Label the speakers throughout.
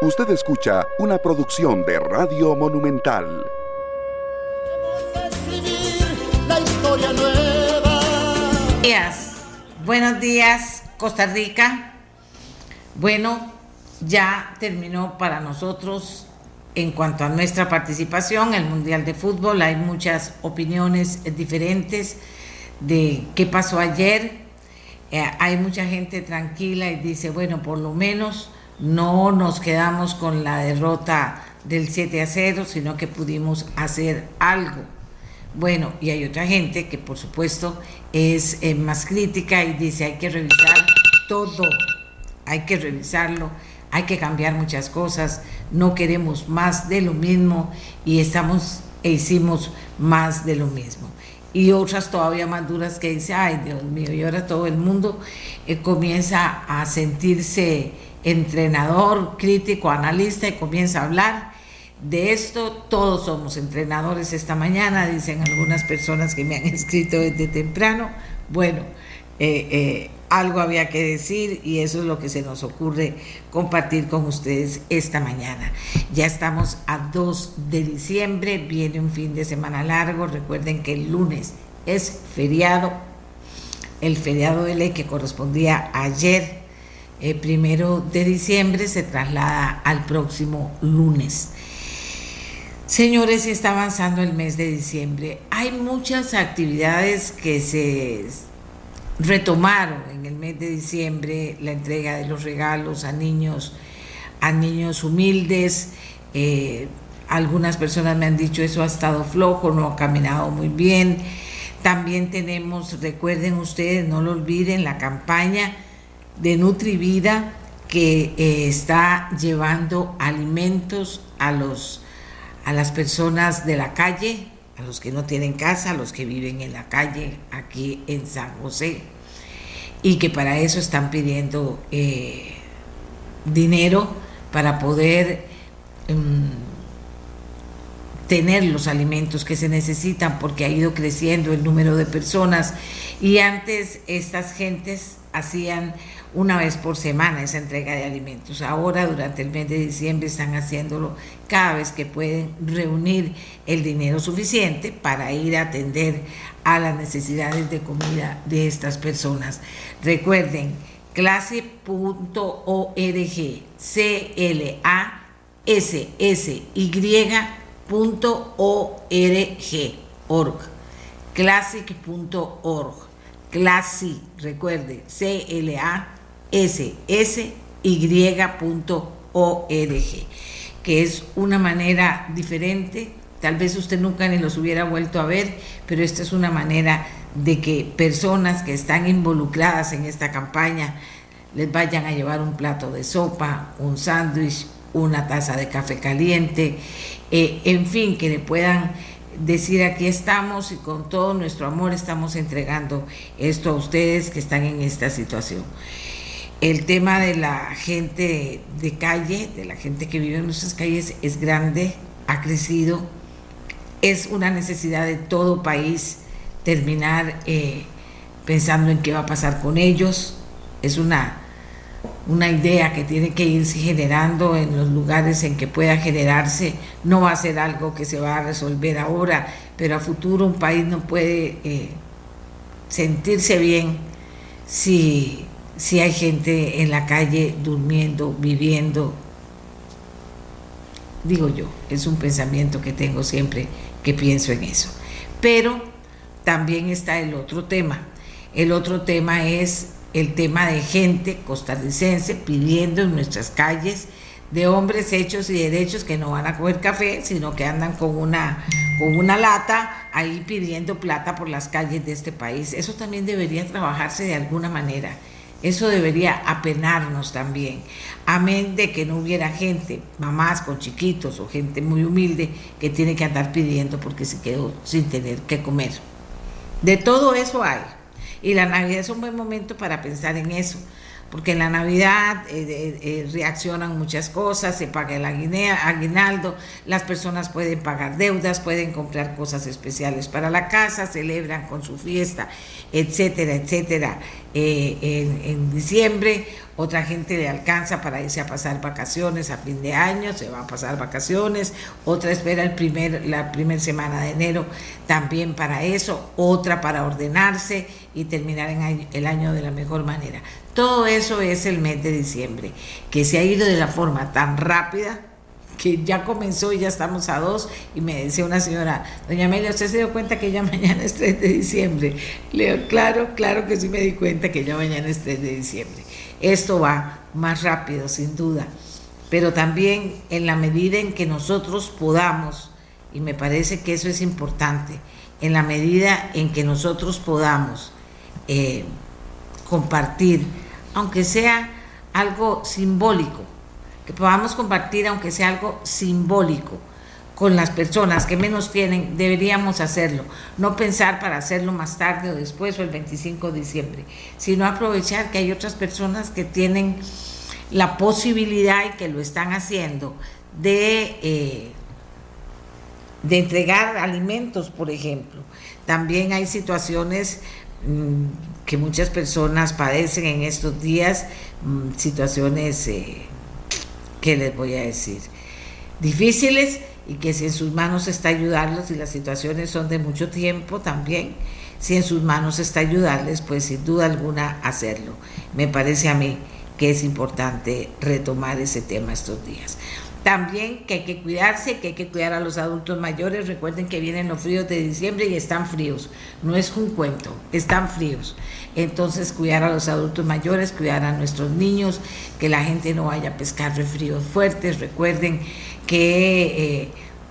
Speaker 1: Usted escucha una producción de Radio Monumental.
Speaker 2: Buenos días, buenos días Costa Rica. Bueno, ya terminó para nosotros en cuanto a nuestra participación en el Mundial de Fútbol. Hay muchas opiniones diferentes de qué pasó ayer. Eh, hay mucha gente tranquila y dice, bueno, por lo menos no nos quedamos con la derrota del 7 a 0, sino que pudimos hacer algo. Bueno, y hay otra gente que por supuesto es eh, más crítica y dice hay que revisar todo, hay que revisarlo, hay que cambiar muchas cosas, no queremos más de lo mismo y estamos e hicimos más de lo mismo. Y otras todavía más duras que dice, ay Dios mío, y ahora todo el mundo eh, comienza a sentirse entrenador, crítico, analista y comienza a hablar de esto. Todos somos entrenadores esta mañana, dicen algunas personas que me han escrito desde temprano. Bueno, eh, eh, algo había que decir y eso es lo que se nos ocurre compartir con ustedes esta mañana. Ya estamos a 2 de diciembre, viene un fin de semana largo, recuerden que el lunes es feriado, el feriado de ley que correspondía ayer, el primero de diciembre, se traslada al próximo lunes. Señores, está avanzando el mes de diciembre. Hay muchas actividades que se retomaron en el mes de diciembre la entrega de los regalos a niños, a niños humildes. Eh, algunas personas me han dicho eso ha estado flojo, no ha caminado muy bien. También tenemos, recuerden ustedes, no lo olviden, la campaña de Nutrivida que eh, está llevando alimentos a los a las personas de la calle, a los que no tienen casa, a los que viven en la calle aquí en San José, y que para eso están pidiendo eh, dinero para poder em, tener los alimentos que se necesitan porque ha ido creciendo el número de personas. Y antes estas gentes hacían una vez por semana esa entrega de alimentos. Ahora, durante el mes de diciembre, están haciéndolo cada vez que pueden reunir el dinero suficiente para ir a atender a las necesidades de comida de estas personas. Recuerden, clase.org, c l a s s y.org, org, classic.org, classic, recuerde, c l a ssy.org, que es una manera diferente. Tal vez usted nunca ni los hubiera vuelto a ver, pero esta es una manera de que personas que están involucradas en esta campaña les vayan a llevar un plato de sopa, un sándwich, una taza de café caliente, eh, en fin, que le puedan decir aquí estamos y con todo nuestro amor estamos entregando esto a ustedes que están en esta situación el tema de la gente de calle, de la gente que vive en nuestras calles, es grande, ha crecido, es una necesidad de todo país terminar eh, pensando en qué va a pasar con ellos, es una, una idea que tiene que irse generando en los lugares en que pueda generarse, no va a ser algo que se va a resolver ahora, pero a futuro un país no puede eh, sentirse bien si si hay gente en la calle durmiendo, viviendo. Digo yo, es un pensamiento que tengo siempre que pienso en eso. Pero también está el otro tema. El otro tema es el tema de gente costarricense pidiendo en nuestras calles de hombres hechos y derechos que no van a coger café, sino que andan con una, con una lata ahí pidiendo plata por las calles de este país. Eso también debería trabajarse de alguna manera. Eso debería apenarnos también. Amén de que no hubiera gente, mamás con chiquitos o gente muy humilde que tiene que andar pidiendo porque se quedó sin tener que comer. De todo eso hay. Y la Navidad es un buen momento para pensar en eso porque en la Navidad eh, eh, reaccionan muchas cosas, se paga el aguinaldo, las personas pueden pagar deudas, pueden comprar cosas especiales para la casa, celebran con su fiesta, etcétera, etcétera, eh, en, diciembre. Otra gente le alcanza para irse a pasar vacaciones a fin de año, se va a pasar vacaciones, otra espera el primer, la primera semana de enero también para eso, otra para ordenarse y terminar el año de la mejor manera. Todo eso es el mes de diciembre, que se ha ido de la forma tan rápida que ya comenzó y ya estamos a dos, y me decía una señora, doña Amelia, ¿usted se dio cuenta que ya mañana es 3 de diciembre? Le digo, claro, claro que sí me di cuenta que ya mañana es 3 de diciembre. Esto va más rápido, sin duda, pero también en la medida en que nosotros podamos, y me parece que eso es importante, en la medida en que nosotros podamos eh, compartir, aunque sea algo simbólico, que podamos compartir, aunque sea algo simbólico, con las personas que menos tienen, deberíamos hacerlo. No pensar para hacerlo más tarde o después o el 25 de diciembre, sino aprovechar que hay otras personas que tienen la posibilidad y que lo están haciendo de, eh, de entregar alimentos, por ejemplo. También hay situaciones mm, que muchas personas padecen en estos días, mm, situaciones... Eh, ¿qué les voy a decir? Difíciles y que si en sus manos está ayudarlos y las situaciones son de mucho tiempo también, si en sus manos está ayudarles, pues sin duda alguna hacerlo. Me parece a mí que es importante retomar ese tema estos días. También que hay que cuidarse, que hay que cuidar a los adultos mayores. Recuerden que vienen los fríos de diciembre y están fríos. No es un cuento, están fríos. Entonces, cuidar a los adultos mayores, cuidar a nuestros niños, que la gente no vaya a pescar fríos fuertes. Recuerden que eh,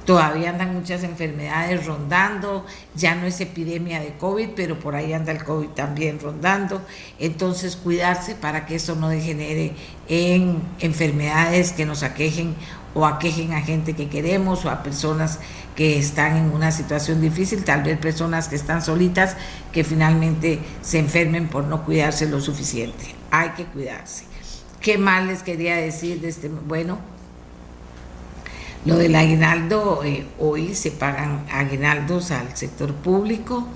Speaker 2: todavía andan muchas enfermedades rondando, ya no es epidemia de COVID, pero por ahí anda el COVID también rondando. Entonces, cuidarse para que eso no degenere en enfermedades que nos aquejen o aquejen a gente que queremos o a personas que están en una situación difícil, tal vez personas que están solitas, que finalmente se enfermen por no cuidarse lo suficiente. Hay que cuidarse. ¿Qué más les quería decir de este? Bueno, lo del aguinaldo, eh, hoy se pagan aguinaldos al sector público.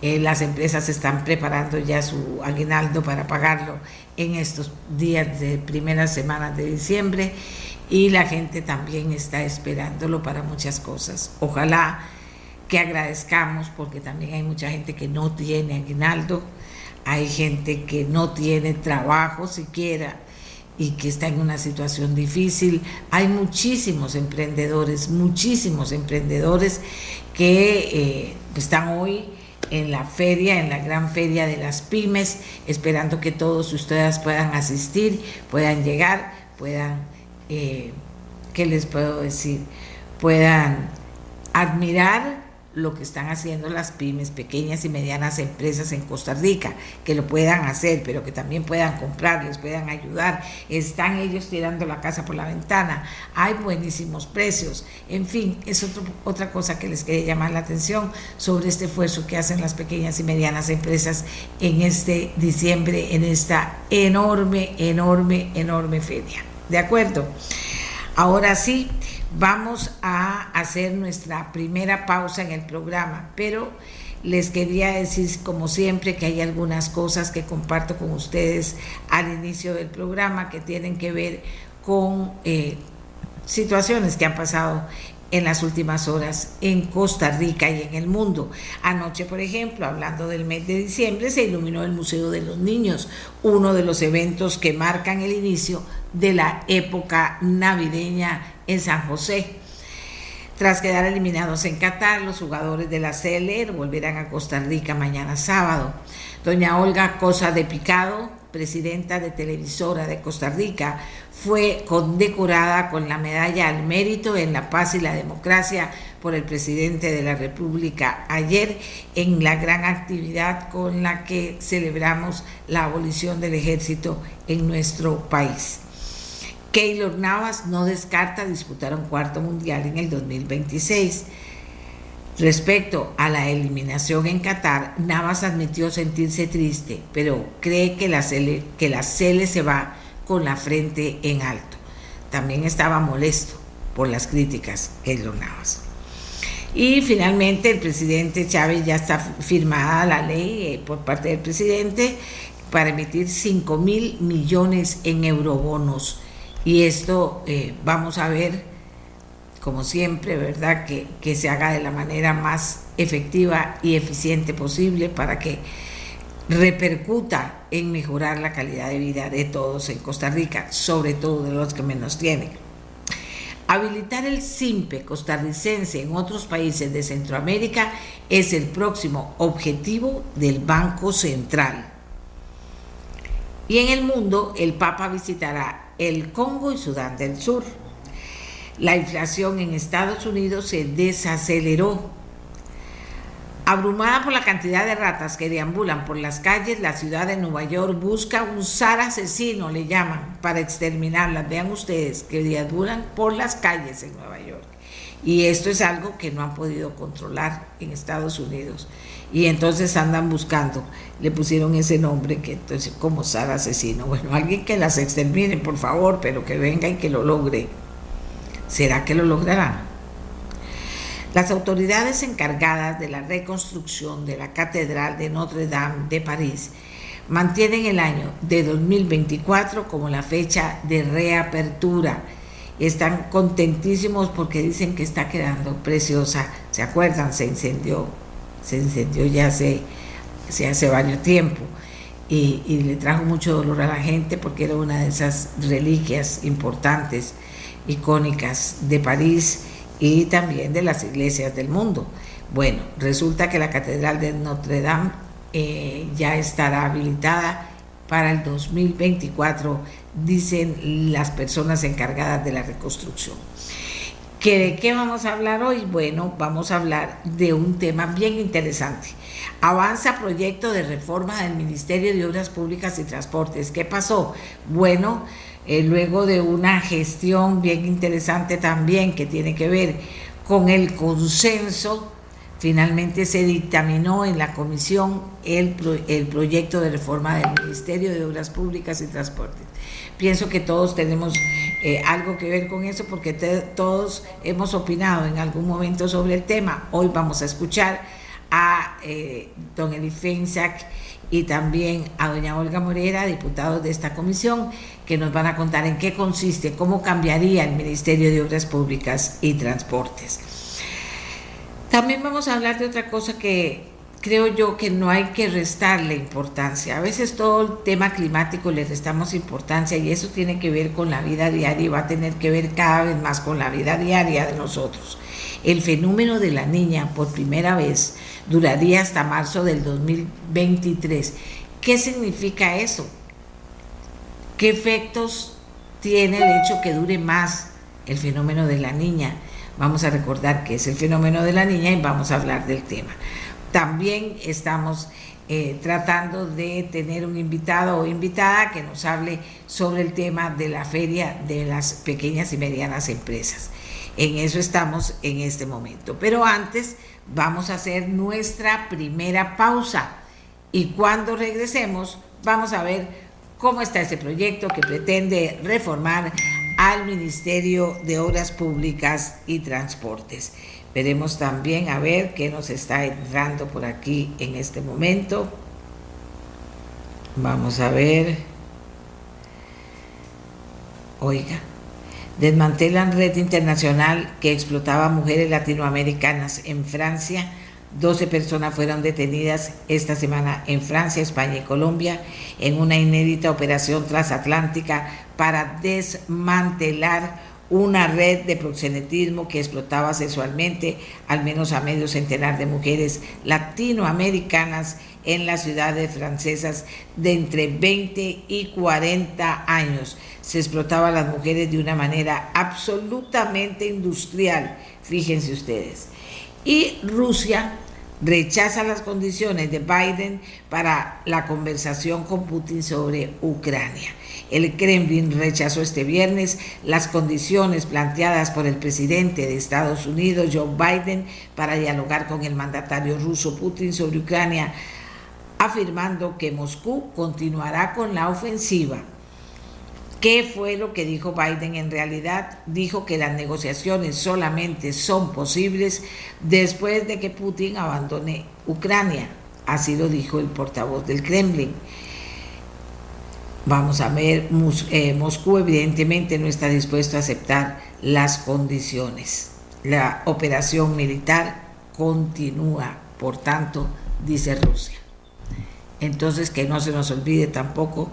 Speaker 2: Eh, las empresas están preparando ya su aguinaldo para pagarlo en estos días de primeras semanas de diciembre y la gente también está esperándolo para muchas cosas. Ojalá que agradezcamos porque también hay mucha gente que no tiene aguinaldo, hay gente que no tiene trabajo siquiera y que está en una situación difícil. Hay muchísimos emprendedores, muchísimos emprendedores que eh, están hoy en la feria, en la gran feria de las pymes, esperando que todos ustedes puedan asistir, puedan llegar, puedan eh, ¿qué les puedo decir? Puedan admirar lo que están haciendo las pymes, pequeñas y medianas empresas en Costa Rica, que lo puedan hacer, pero que también puedan comprar, les puedan ayudar. Están ellos tirando la casa por la ventana, hay buenísimos precios. En fin, es otra cosa que les quería llamar la atención sobre este esfuerzo que hacen las pequeñas y medianas empresas en este diciembre, en esta enorme, enorme, enorme feria. ¿De acuerdo? Ahora sí, vamos a hacer nuestra primera pausa en el programa, pero les quería decir, como siempre, que hay algunas cosas que comparto con ustedes al inicio del programa que tienen que ver con eh, situaciones que han pasado en las últimas horas en Costa Rica y en el mundo. Anoche, por ejemplo, hablando del mes de diciembre, se iluminó el Museo de los Niños, uno de los eventos que marcan el inicio de la época navideña en San José. Tras quedar eliminados en Qatar, los jugadores de la CLR volverán a Costa Rica mañana sábado. Doña Olga Cosa de Picado, presidenta de Televisora de Costa Rica, fue condecorada con la medalla al mérito en la paz y la democracia por el presidente de la República ayer en la gran actividad con la que celebramos la abolición del ejército en nuestro país. Keylor Navas no descarta disputar un cuarto mundial en el 2026. Respecto a la eliminación en Qatar, Navas admitió sentirse triste, pero cree que la Cele, que la se va con la frente en alto. También estaba molesto por las críticas Keylor Navas. Y finalmente el presidente Chávez ya está firmada la ley eh, por parte del presidente para emitir 5 mil millones en eurobonos. Y esto eh, vamos a ver, como siempre, ¿verdad? Que, que se haga de la manera más efectiva y eficiente posible para que repercuta en mejorar la calidad de vida de todos en Costa Rica, sobre todo de los que menos tienen. Habilitar el SIMPE costarricense en otros países de Centroamérica es el próximo objetivo del Banco Central. Y en el mundo, el Papa visitará el Congo y Sudán del Sur. La inflación en Estados Unidos se desaceleró Abrumada por la cantidad de ratas que deambulan por las calles, la ciudad de Nueva York busca un zar asesino, le llaman, para exterminarlas. Vean ustedes que deambulan por las calles en Nueva York. Y esto es algo que no han podido controlar en Estados Unidos. Y entonces andan buscando, le pusieron ese nombre que entonces como zar asesino. Bueno, alguien que las extermine, por favor, pero que venga y que lo logre. ¿Será que lo lograrán? Las autoridades encargadas de la reconstrucción de la Catedral de Notre Dame de París mantienen el año de 2024 como la fecha de reapertura. Están contentísimos porque dicen que está quedando preciosa. ¿Se acuerdan? Se incendió, se incendió ya hace, hace varios tiempo. Y, le trajo mucho dolor a la gente porque era una de esas reliquias importantes, icónicas de París y también de las iglesias del mundo. Bueno, resulta que la Catedral de Notre Dame eh, ya estará habilitada para el 2024, dicen las personas encargadas de la reconstrucción. ¿Que ¿De qué vamos a hablar hoy? Bueno, vamos a hablar de un tema bien interesante. Avanza proyecto de reforma del Ministerio de Obras Públicas y Transportes. ¿Qué pasó? Bueno, eh, luego de una gestión bien interesante también que tiene que ver con el consenso, finalmente se dictaminó en la comisión el, el proyecto de reforma del Ministerio de Obras Públicas y Transportes. Pienso que todos tenemos eh, algo que ver con eso porque todos hemos opinado en algún momento sobre el tema. Hoy vamos a escuchar a eh, don Elifensac y también a doña Olga Morera, diputados de esta comisión, que nos van a contar en qué consiste, cómo cambiaría el Ministerio de Obras Públicas y Transportes. También vamos a hablar de otra cosa que creo yo que no hay que restarle importancia. A veces todo el tema climático le restamos importancia y eso tiene que ver con la vida diaria y va a tener que ver cada vez más con la vida diaria de nosotros. El fenómeno de la niña por primera vez duraría hasta marzo del 2023. ¿Qué significa eso? ¿Qué efectos tiene el hecho que dure más el fenómeno de la niña? Vamos a recordar que es el fenómeno de la niña y vamos a hablar del tema. También estamos eh, tratando de tener un invitado o invitada que nos hable sobre el tema de la feria de las pequeñas y medianas empresas. En eso estamos en este momento. Pero antes vamos a hacer nuestra primera pausa y cuando regresemos vamos a ver cómo está ese proyecto que pretende reformar al Ministerio de Obras Públicas y Transportes. Veremos también a ver qué nos está entrando por aquí en este momento. Vamos a ver. Oiga, desmantelan red internacional que explotaba mujeres latinoamericanas en Francia 12 personas fueron detenidas esta semana en Francia, España y Colombia en una inédita operación transatlántica para desmantelar una red de proxenetismo que explotaba sexualmente al menos a medio centenar de mujeres latinoamericanas en las ciudades francesas de entre 20 y 40 años. Se explotaba a las mujeres de una manera absolutamente industrial, fíjense ustedes. Y Rusia rechaza las condiciones de Biden para la conversación con Putin sobre Ucrania. El Kremlin rechazó este viernes las condiciones planteadas por el presidente de Estados Unidos, Joe Biden, para dialogar con el mandatario ruso Putin sobre Ucrania, afirmando que Moscú continuará con la ofensiva ¿Qué fue lo que dijo Biden? En realidad dijo que las negociaciones solamente son posibles después de que Putin abandone Ucrania. Así lo dijo el portavoz del Kremlin. Vamos a ver, eh, Moscú evidentemente no está dispuesto a aceptar las condiciones. La operación militar continúa, por tanto, dice Rusia. Entonces, que no se nos olvide tampoco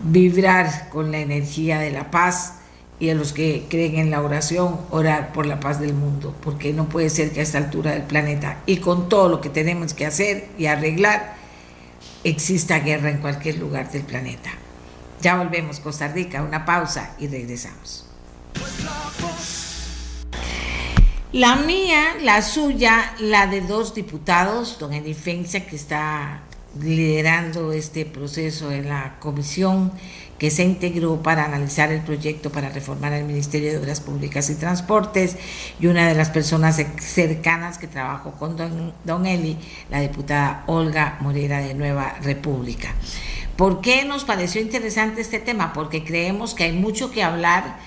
Speaker 2: vibrar con la energía de la paz y a los que creen en la oración, orar por la paz del mundo, porque no puede ser que a esta altura del planeta y con todo lo que tenemos que hacer y arreglar, exista guerra en cualquier lugar del planeta. Ya volvemos, Costa Rica, una pausa y regresamos. La mía, la suya, la de dos diputados, don Edifencia, que está liderando este proceso en la comisión que se integró para analizar el proyecto para reformar el Ministerio de Obras Públicas y Transportes y una de las personas cercanas que trabajó con don, don Eli, la diputada Olga Morera de Nueva República. ¿Por qué nos pareció interesante este tema? Porque creemos que hay mucho que hablar.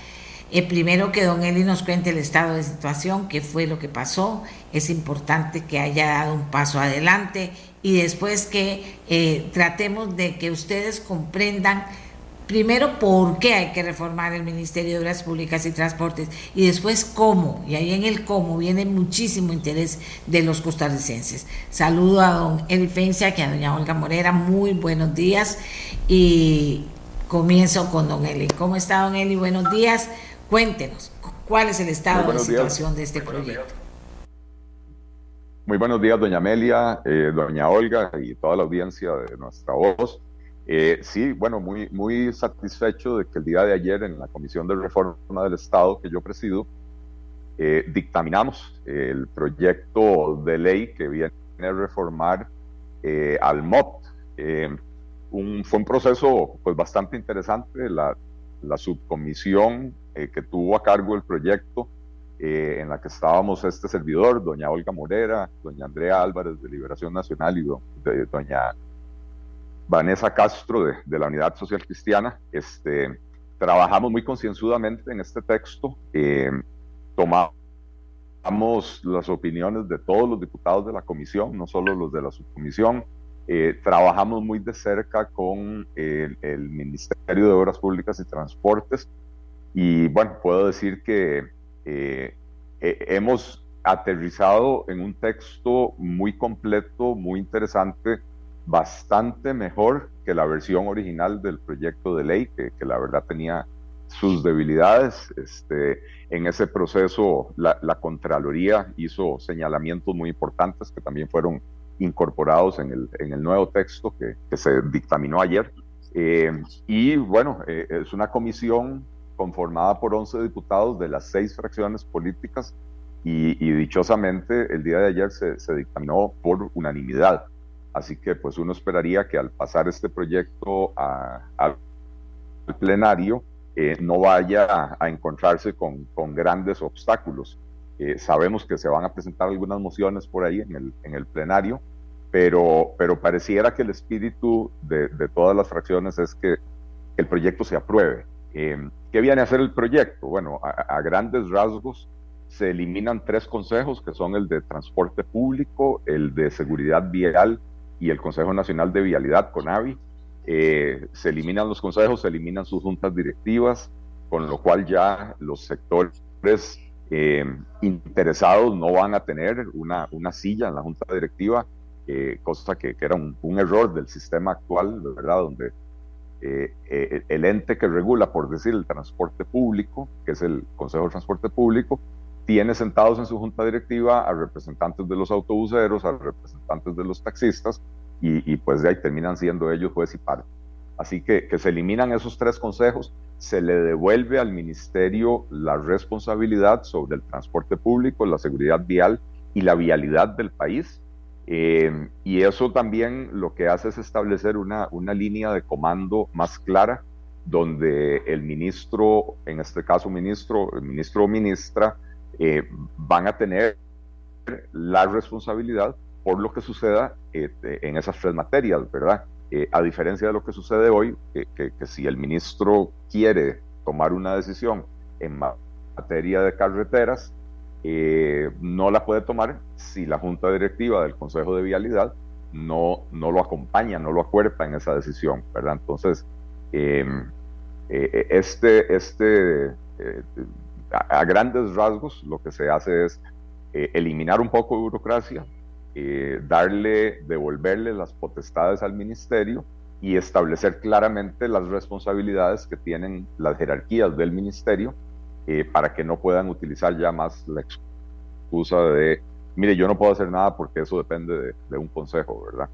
Speaker 2: Eh, primero que don Eli nos cuente el estado de situación, qué fue lo que pasó. Es importante que haya dado un paso adelante y después que eh, tratemos de que ustedes comprendan primero por qué hay que reformar el Ministerio de Obras Públicas y Transportes y después cómo. Y ahí en el cómo viene muchísimo interés de los costarricenses. Saludo a don Elifencia, que a doña Olga Morera, muy buenos días y comienzo con don Eli. ¿Cómo está don Eli? Buenos días. Cuéntenos, ¿cuál es el estado de situación de este proyecto?
Speaker 3: Muy buenos días, doña Amelia, eh, doña Olga y toda la audiencia de nuestra voz. Eh, sí, bueno, muy, muy satisfecho de que el día de ayer en la Comisión de Reforma del Estado que yo presido, eh, dictaminamos el proyecto de ley que viene a reformar eh, al MOP. Un, fue un proceso pues, bastante interesante. La subcomisión que tuvo a cargo el proyecto, en la que estábamos este servidor, doña Olga Morera, doña Andrea Álvarez de Liberación Nacional y doña Vanessa Castro de, la Unidad Social Cristiana. Este, trabajamos muy concienzudamente en este texto. Eh, tomamos las opiniones de todos los diputados de la comisión, no solo los de la subcomisión. Eh, trabajamos muy de cerca con el, Ministerio de Obras Públicas y Transportes. Y bueno, puedo decir que eh, hemos aterrizado en un texto muy completo, muy interesante, bastante mejor que la versión original del proyecto de ley, que, la verdad tenía sus debilidades. Este, en ese proceso, la, Contraloría hizo señalamientos muy importantes que también fueron incorporados en el, en el nuevo texto que, se dictaminó ayer. Eh, y bueno, eh, es una comisión conformada por 11 diputados de las seis fracciones políticas y, dichosamente el día de ayer se, se dictaminó por unanimidad. Así que pues uno esperaría que al pasar este proyecto al plenario eh, no vaya a, encontrarse con, grandes obstáculos. Eh, sabemos que se van a presentar algunas mociones por ahí en el, en el plenario, pero, pero pareciera que el espíritu de, todas las fracciones es que el proyecto se apruebe. Eh, ¿Qué viene a hacer el proyecto? Bueno, a, grandes rasgos se eliminan tres consejos, que son el de transporte público, el de seguridad vial y el Consejo Nacional de Vialidad, CONAVI. Eh, se eliminan los consejos, se eliminan sus juntas directivas, con lo cual ya los sectores eh, interesados no van a tener una, una silla en la junta directiva, eh, cosa que, que era un, error del sistema actual, ¿verdad? Donde el ente que regula, por decir, el transporte público, que es el Consejo de Transporte Público, tiene sentados en su junta directiva a representantes de los autobuseros, a representantes de los taxistas, y, pues de ahí terminan siendo ellos juez y parte. Así que, que se eliminan esos tres consejos, se le devuelve al ministerio la responsabilidad sobre el transporte público, la seguridad vial y la vialidad del país. Eh, y eso también lo que hace es establecer una, una línea de comando más clara, donde el ministro, en este caso ministro, el ministro o ministra, eh, van a tener la responsabilidad por lo que suceda eh, en esas tres materias, ¿verdad? Eh, a diferencia de lo que sucede hoy, que, si el ministro quiere tomar una decisión en materia de carreteras, no la puede tomar si la Junta Directiva del Consejo de Vialidad no, no lo acompaña, no lo acuerpa en esa decisión, ¿verdad? Entonces, Em, este, este a, grandes rasgos, lo que se hace es eliminar un poco de burocracia, darle, devolverle las potestades al ministerio y establecer claramente las responsabilidades que tienen las jerarquías del ministerio eh, para que no puedan utilizar ya más la excusa de, mire, yo no puedo hacer nada porque eso depende de, un consejo, ¿verdad?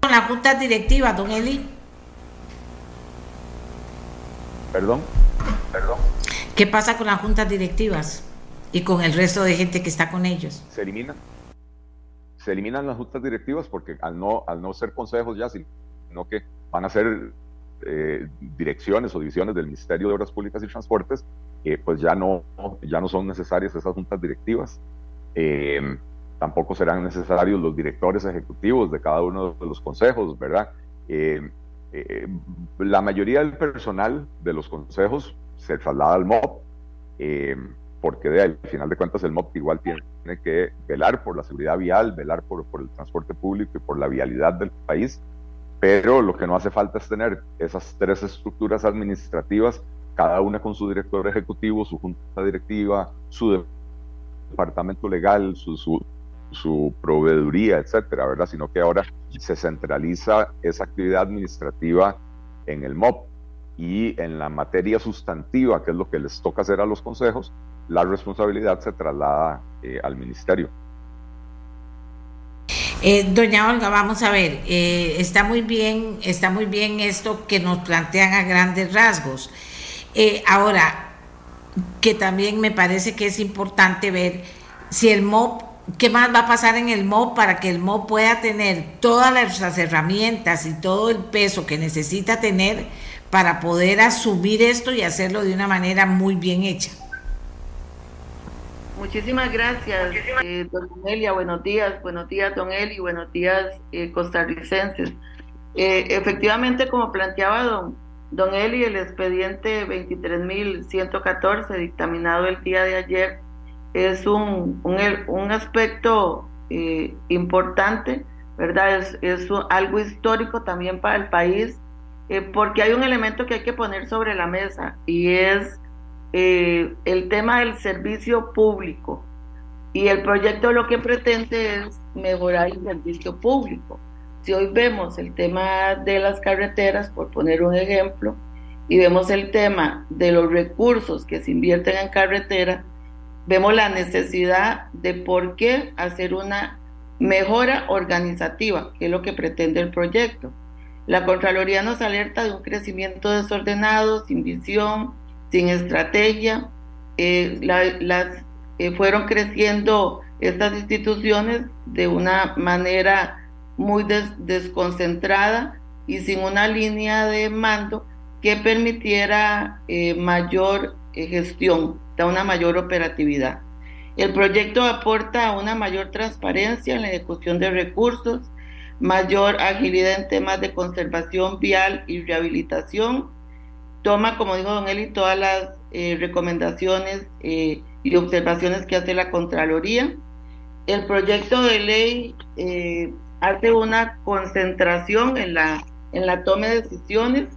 Speaker 2: Con la junta directiva, don Eli.
Speaker 3: Perdón, perdón.
Speaker 2: ¿Qué pasa con las juntas directivas y con el resto de gente que está con ellos?
Speaker 3: Se eliminan se eliminan las juntas directivas porque al no, al no ser consejos ya, sino que van a ser eh, direcciones o divisiones del Ministerio de Obras Públicas y Transportes, eh, pues ya no, ya no son necesarias esas juntas directivas. Em, tampoco serán necesarios los directores ejecutivos de cada uno de los consejos, ¿verdad? Eh, la mayoría del personal de los consejos se traslada al MOP. Em, porque de, al final de cuentas el MOP igual tiene, que velar por la seguridad vial, velar por, el transporte público y por la vialidad del país, pero lo que no hace falta es tener esas tres estructuras administrativas, cada una con su director ejecutivo, su junta directiva, su departamento legal, su, su proveeduría, etcétera, ¿verdad? Sino que ahora se centraliza esa actividad administrativa en el MOP y en la materia sustantiva, que es lo que les toca hacer a los consejos, la responsabilidad se traslada eh, al ministerio.
Speaker 2: Eh, doña Olga, vamos a ver, eh, está muy bien, está muy bien esto que nos plantean a grandes rasgos. ahora, que también me parece que es importante ver si el MOP, qué más va a pasar en el MOP para que el MOP pueda tener todas las herramientas y todo el peso que necesita tener para poder asumir esto y hacerlo de una manera muy bien hecha.
Speaker 4: Muchísimas gracias, eh, don Elia. Buenos días, buenos días, don Eli, buenos días, eh, costarricenses. Eh, efectivamente, como planteaba don, don Eli, el expediente 23.114 dictaminado el día de ayer es un, un, aspecto eh, importante, ¿verdad? Es, es algo histórico también para el país, porque hay un elemento que hay que poner sobre la mesa y es eh, el tema del servicio público y el proyecto lo que pretende es mejorar el servicio público. Si hoy vemos el tema de las carreteras, por poner un ejemplo, y vemos el tema de los recursos que se invierten en carretera, vemos la necesidad de por qué hacer una mejora organizativa, que es lo que pretende el proyecto. La Contraloría nos alerta de un crecimiento desordenado, sin visión, sin estrategia. Eh, las, eh, fueron creciendo estas instituciones de una manera muy desconcentrada y sin una línea de mando que permitiera eh, mayor gestión, una mayor operatividad. El proyecto aporta una mayor transparencia en la ejecución de recursos, mayor agilidad en temas de conservación vial y rehabilitación, toma, como dijo don Eli, todas las eh, recomendaciones eh, y observaciones que hace la Contraloría. El proyecto de ley eh, hace una concentración en la, en la toma de decisiones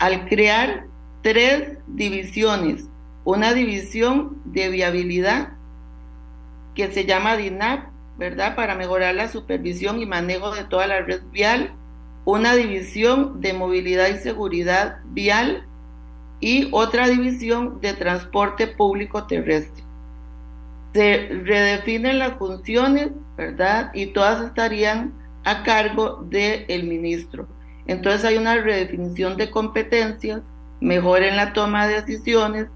Speaker 4: al crear tres divisiones. Una división de viabilidad que se llama DINAP, ¿verdad? Para mejorar la supervisión y manejo de toda la red vial. Una división de movilidad y seguridad vial y otra división de transporte público terrestre. Se redefinen las funciones, ¿verdad? Y todas estarían a cargo del ministro. Entonces hay una redefinición de competencias, mejor en la toma de decisiones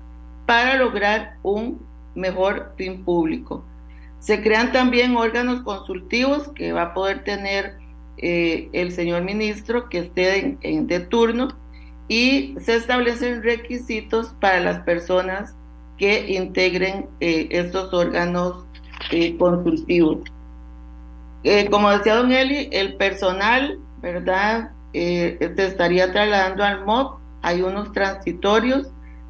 Speaker 4: para lograr un mejor fin público. Se crean también órganos consultivos que va a poder tener eh, el señor ministro que esté en, de turno y se establecen requisitos para las personas que integren eh, estos órganos eh, consultivos. Como decía don Eli, el personal, ¿verdad? se estaría trasladando al MOB, hay unos transitorios,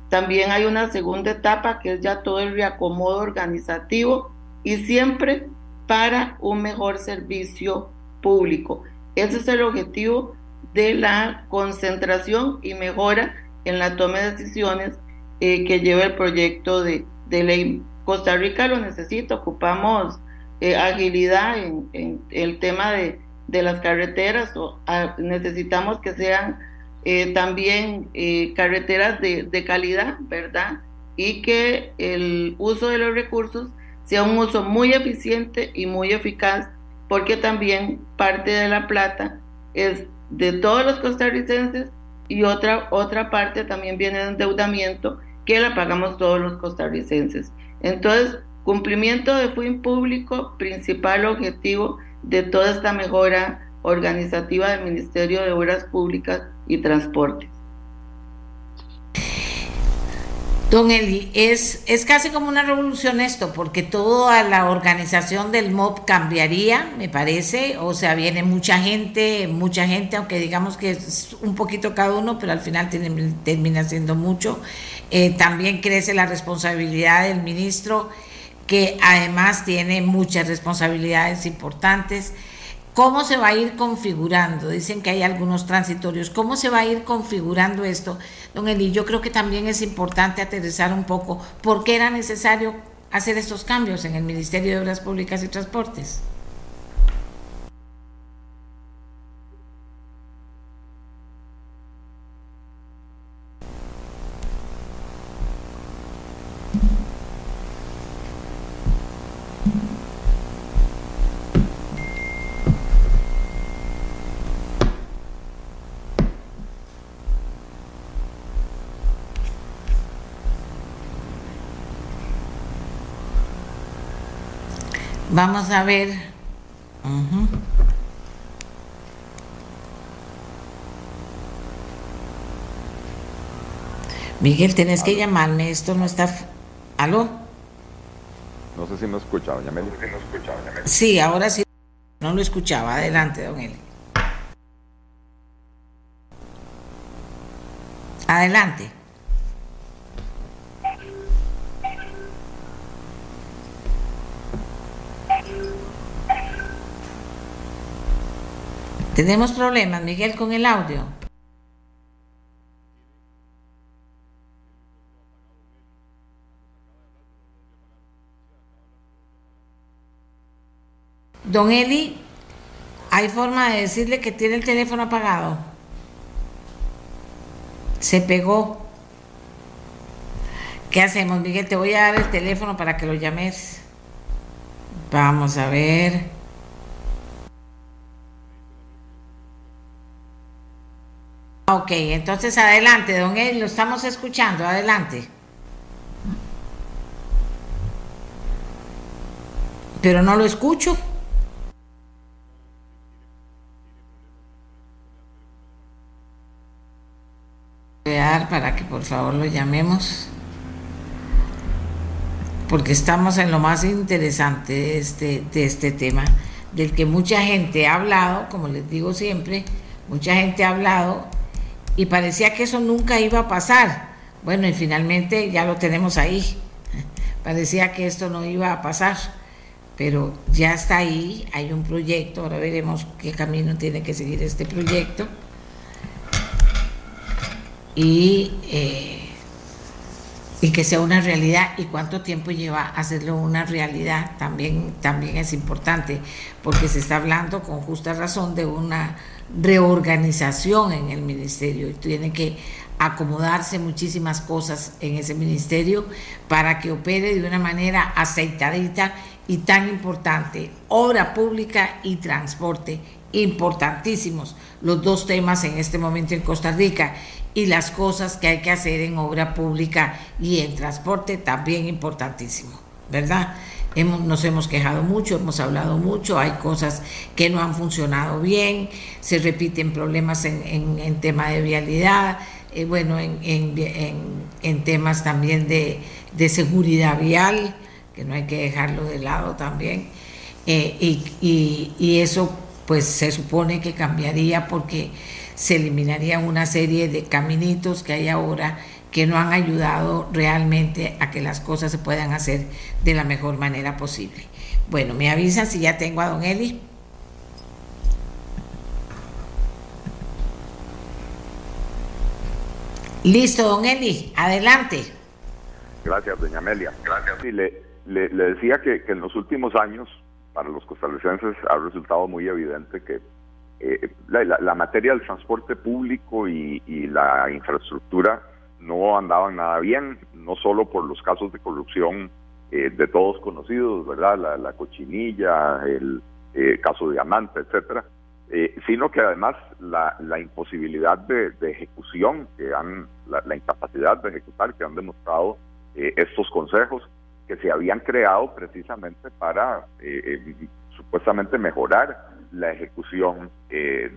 Speaker 4: también hay una segunda etapa que es ya todo el reacomodo organizativo y siempre para un mejor servicio público. Ese es el objetivo de la concentración y mejora en la toma de decisiones eh, que lleva el proyecto de, ley. Costa Rica lo necesita, ocupamos eh, agilidad en, el tema de, las carreteras, o, necesitamos que sean eh, también carreteras de, de calidad, ¿verdad? Y que el uso de los recursos sea un uso muy eficiente y muy eficaz, porque también parte de la plata es de todos los costarricenses y otra, otra parte también viene de endeudamiento que la pagamos todos los costarricenses. Entonces, cumplimiento de fin público, principal objetivo de toda esta mejora organizativa del Ministerio de Obras Públicas y Transportes.
Speaker 2: Don Eli, es, es casi como una revolución esto, porque toda la organización del MOB cambiaría, me parece, o sea, viene mucha gente, mucha gente, aunque digamos que es un poquito cada uno, pero al final termina siendo mucho. Eh, también crece la responsabilidad del ministro, que además tiene muchas responsabilidades importantes. ¿Cómo se va a ir configurando? Dicen que hay algunos transitorios. ¿Cómo se va a ir configurando esto? Don Eli, yo creo que también es importante aterrizar un poco por qué era necesario hacer estos cambios en el Ministerio de Obras Públicas y Transportes. Vamos a ver. Miguel, tenés que llamarme, esto no está... ¿Aló?
Speaker 3: No sé si me escucha, doña Meli.
Speaker 2: Sí, ahora sí. No lo escuchaba. Adelante, don Eli. Adelante. Tenemos problemas, Miguel, con el audio. Don Eli, ¿hay forma de decirle que tiene el teléfono apagado? Se pegó. ¿Qué hacemos, Miguel? Te voy a dar el teléfono para que lo llames. Vamos a ver. Ok, entonces adelante, don Ed, lo estamos escuchando, adelante. Pero no lo escucho. para que por favor lo llamemos porque estamos en lo más interesante de este, de este tema, del que mucha gente ha hablado, como les digo siempre, mucha gente ha hablado y parecía que eso nunca iba a pasar. Bueno, y finalmente ya lo tenemos ahí. Parecía que esto no iba a pasar, pero ya está ahí, hay un proyecto, ahora veremos qué camino tiene que seguir este proyecto. Y, eh, y que sea una realidad y cuánto tiempo lleva hacerlo una realidad también, también es importante, porque se está hablando con justa razón de una reorganización en el ministerio tiene que acomodarse muchísimas cosas en ese ministerio para que opere de una manera aceitadita y tan importante. Obra pública y transporte, importantísimos los dos temas en este momento en Costa Rica y las cosas que hay que hacer en obra pública y en transporte también importantísimo, ¿verdad? Nos hemos quejado mucho, hemos hablado mucho, hay cosas que no han funcionado bien, se repiten problemas en, en, tema de vialidad, eh, bueno, en, en, temas también de, seguridad vial, que no hay que dejarlo de lado también, eh, y, y eso pues se supone que cambiaría porque se eliminaría una serie de caminitos que hay ahora que no han ayudado realmente a que las cosas se puedan hacer de la mejor manera posible. Bueno, me avisan si ya tengo a don Eli. Listo, don Eli, adelante.
Speaker 3: Gracias, doña Amelia. Gracias. Sí, le, decía que, en los últimos años, para los costarricenses, ha resultado muy evidente que eh, la, materia del transporte público y, la infraestructura no andaban nada bien, no solo por los casos de corrupción eh, de todos conocidos, ¿verdad? La, cochinilla, el eh, caso Diamante, etcétera, sino que además la, imposibilidad de, ejecución que han, la, incapacidad de ejecutar que han demostrado estos consejos que se habían creado precisamente para eh, eh, supuestamente mejorar la ejecución eh,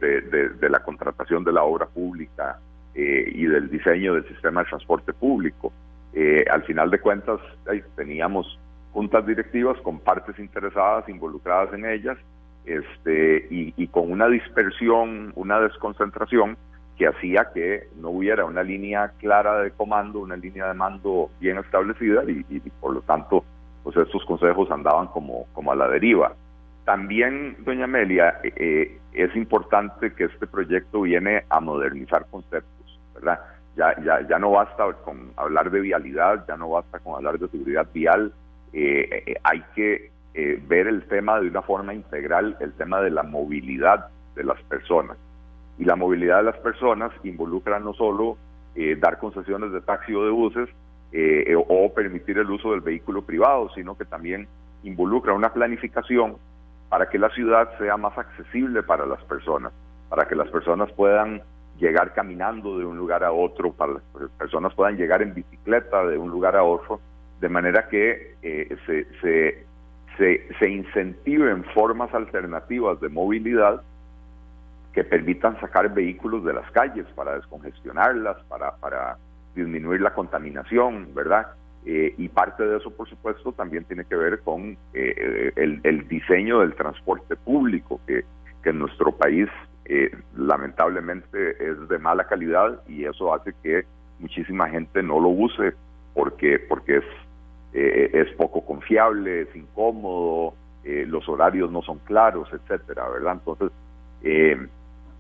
Speaker 3: de, la contratación de la obra pública y del diseño del sistema de transporte público. al final de cuentas, teníamos juntas directivas con partes interesadas involucradas en ellas este, y con una dispersión, una desconcentración que hacía que no hubiera una línea clara de comando, una línea de mando bien establecida y, por lo tanto pues estos consejos andaban como, como a la deriva. También, doña Amelia, eh, eh, es importante que este proyecto viene a modernizar conceptos, ¿verdad? Ya, ya, ya no basta con hablar de vialidad, ya no basta con hablar de seguridad vial, eh, hay que ver el tema de una forma integral, el tema de la movilidad de las personas y la movilidad de las personas involucra no solo eh, dar concesiones de taxi o de buses eh, eh, o permitir el uso del vehículo privado, sino que también involucra una planificación para que la ciudad sea más accesible para las personas, para que las personas puedan llegar caminando de un lugar a otro, para que las personas puedan llegar en bicicleta de un lugar a otro, de manera que se, se, se, se incentiven formas alternativas de movilidad que permitan sacar vehículos de las calles para descongestionarlas, para, para disminuir la contaminación, ¿verdad? Eh, y parte de eso, por supuesto, también tiene que ver con eh, el, diseño del transporte público, que, que en nuestro país eh, lamentablemente es de mala calidad y eso hace que muchísima gente no lo use porque, porque es, es poco confiable, es incómodo, los horarios no son claros, etcétera, ¿verdad? Entonces,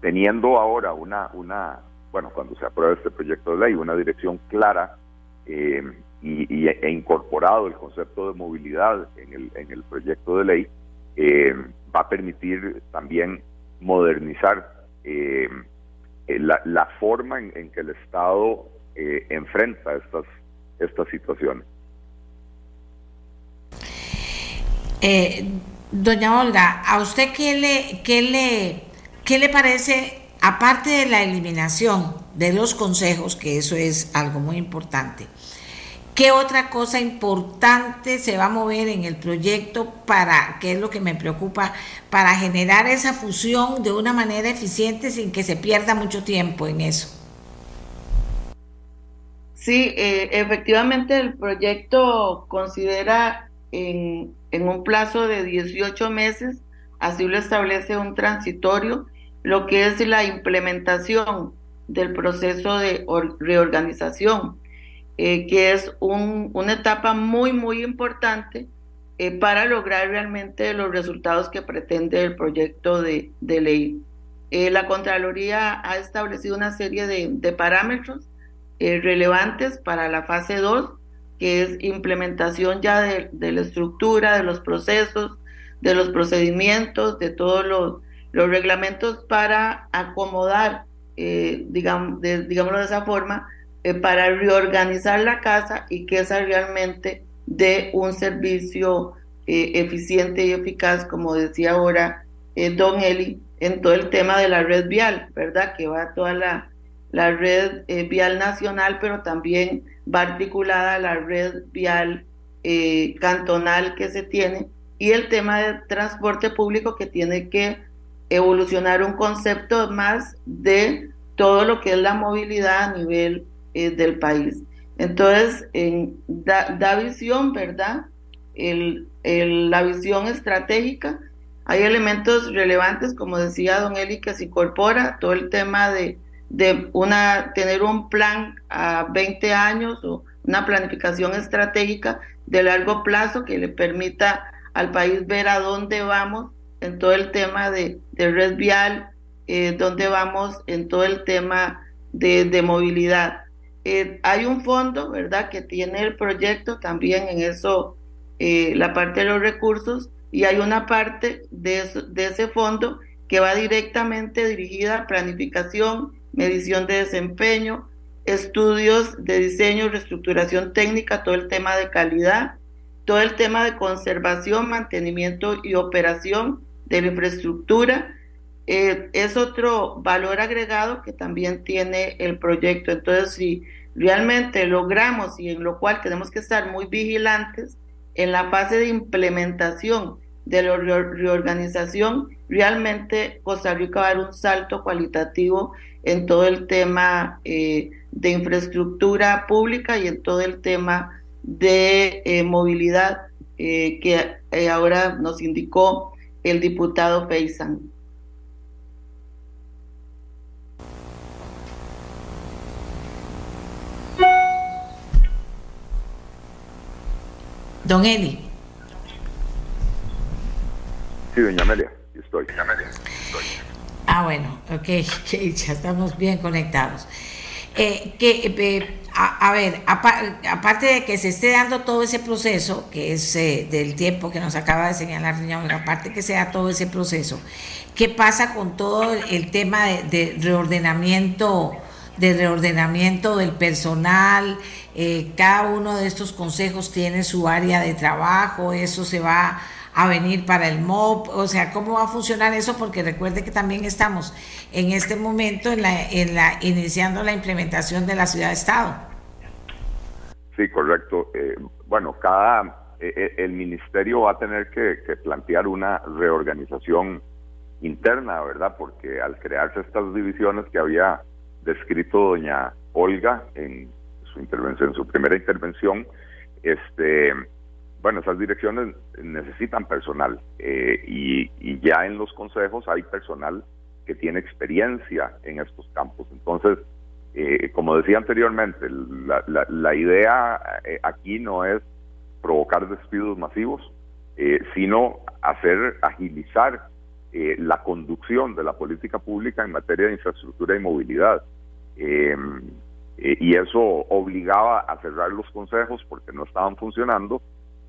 Speaker 3: teniendo ahora una, una, bueno, cuando se apruebe este proyecto de ley, una dirección clara eh, y, e incorporado el concepto de movilidad en el, en el proyecto de ley, eh, va a permitir también modernizar eh, la, la, forma en, que el Estado enfrenta estas, estas situaciones.
Speaker 2: doña Olga, ¿a usted qué le, qué le ¿Qué le parece, aparte de la eliminación de los consejos, que eso es algo muy importante, qué otra cosa importante se va a mover en el proyecto para, qué es lo que me preocupa, para generar esa fusión de una manera eficiente sin que se pierda mucho tiempo en eso?
Speaker 4: Sí, eh, efectivamente el proyecto considera en, en un plazo de 18 meses, así lo establece un transitorio, lo que es la implementación del proceso de reorganización, eh, que es una etapa muy, muy importante eh, para lograr realmente los resultados que pretende el proyecto de, ley. Eh, la Contraloría ha establecido una serie de, parámetros relevantes para la fase 2, que es implementación ya de, la estructura, de los procesos, de los procedimientos, de todos los los reglamentos para acomodar, digamos, digámoslo de esa forma, eh, para reorganizar la casa y que esa realmente dé un servicio eh, eficiente y eficaz, como decía ahora Don Eli, en todo el tema de la red vial, ¿verdad? Que va toda la, la red vial nacional, pero también va articulada la red vial cantonal que se tiene y el tema de transporte público que tiene que evolucionar un concepto más de todo lo que es la movilidad a nivel eh, del país. Entonces, en, da, visión, ¿verdad? El, la visión estratégica. Hay elementos relevantes, como decía don Eli, que se incorpora todo el tema de, de una, tener un plan a 20 años o una planificación estratégica de largo plazo que le permita al país ver a dónde vamos en todo el tema de, red vial, eh, donde vamos en todo el tema de, movilidad. Eh, hay un fondo, ¿verdad?, que tiene el proyecto también en eso, eh, la parte de los recursos, y hay una parte de, de ese fondo que va directamente dirigida a planificación, medición de desempeño, estudios de diseño, reestructuración técnica, todo el tema de calidad, todo el tema de conservación, mantenimiento y operación de la infraestructura. Eh, es otro valor agregado que también tiene el proyecto. Entonces, si realmente logramos y en lo cual tenemos que estar muy vigilantes en la fase de implementación de la reorganización, realmente Costa Rica va a dar un salto cualitativo en todo el tema eh, de infraestructura pública y en todo el tema de eh, movilidad que ahora nos indicó el diputado Feisan.
Speaker 2: Don Eli.
Speaker 3: Sí, doña Amelia, estoy. Doña Amelia, estoy.
Speaker 2: Ah, bueno, ok, ya estamos bien conectados. Eh, que, eh, a, ver, aparte de que se esté dando todo ese proceso, que es eh, del tiempo que nos acaba de señalar, aparte que sea todo ese proceso, ¿qué pasa con todo el tema de, reordenamiento, de reordenamiento del personal? cada uno de estos consejos tiene su área de trabajo, eso se va a venir para el MOP, o sea, ¿cómo va a funcionar eso? Porque recuerde que también estamos en este momento en la, en la iniciando la implementación de la ciudad-estado.
Speaker 3: Sí, correcto. Eh, bueno, cada eh, eh, el ministerio va a tener que, plantear una reorganización interna, ¿verdad? Porque al crearse estas divisiones que había descrito doña Olga en su intervención, en su primera intervención, este bueno, esas direcciones necesitan personal eh, y, ya en los consejos hay personal que tiene experiencia en estos campos. Entonces, eh, como decía anteriormente, la, idea eh, aquí no es provocar despidos masivos, sino hacer agilizar la conducción de la política pública en materia de infraestructura y movilidad. y eso obligaba a cerrar los consejos porque no estaban funcionando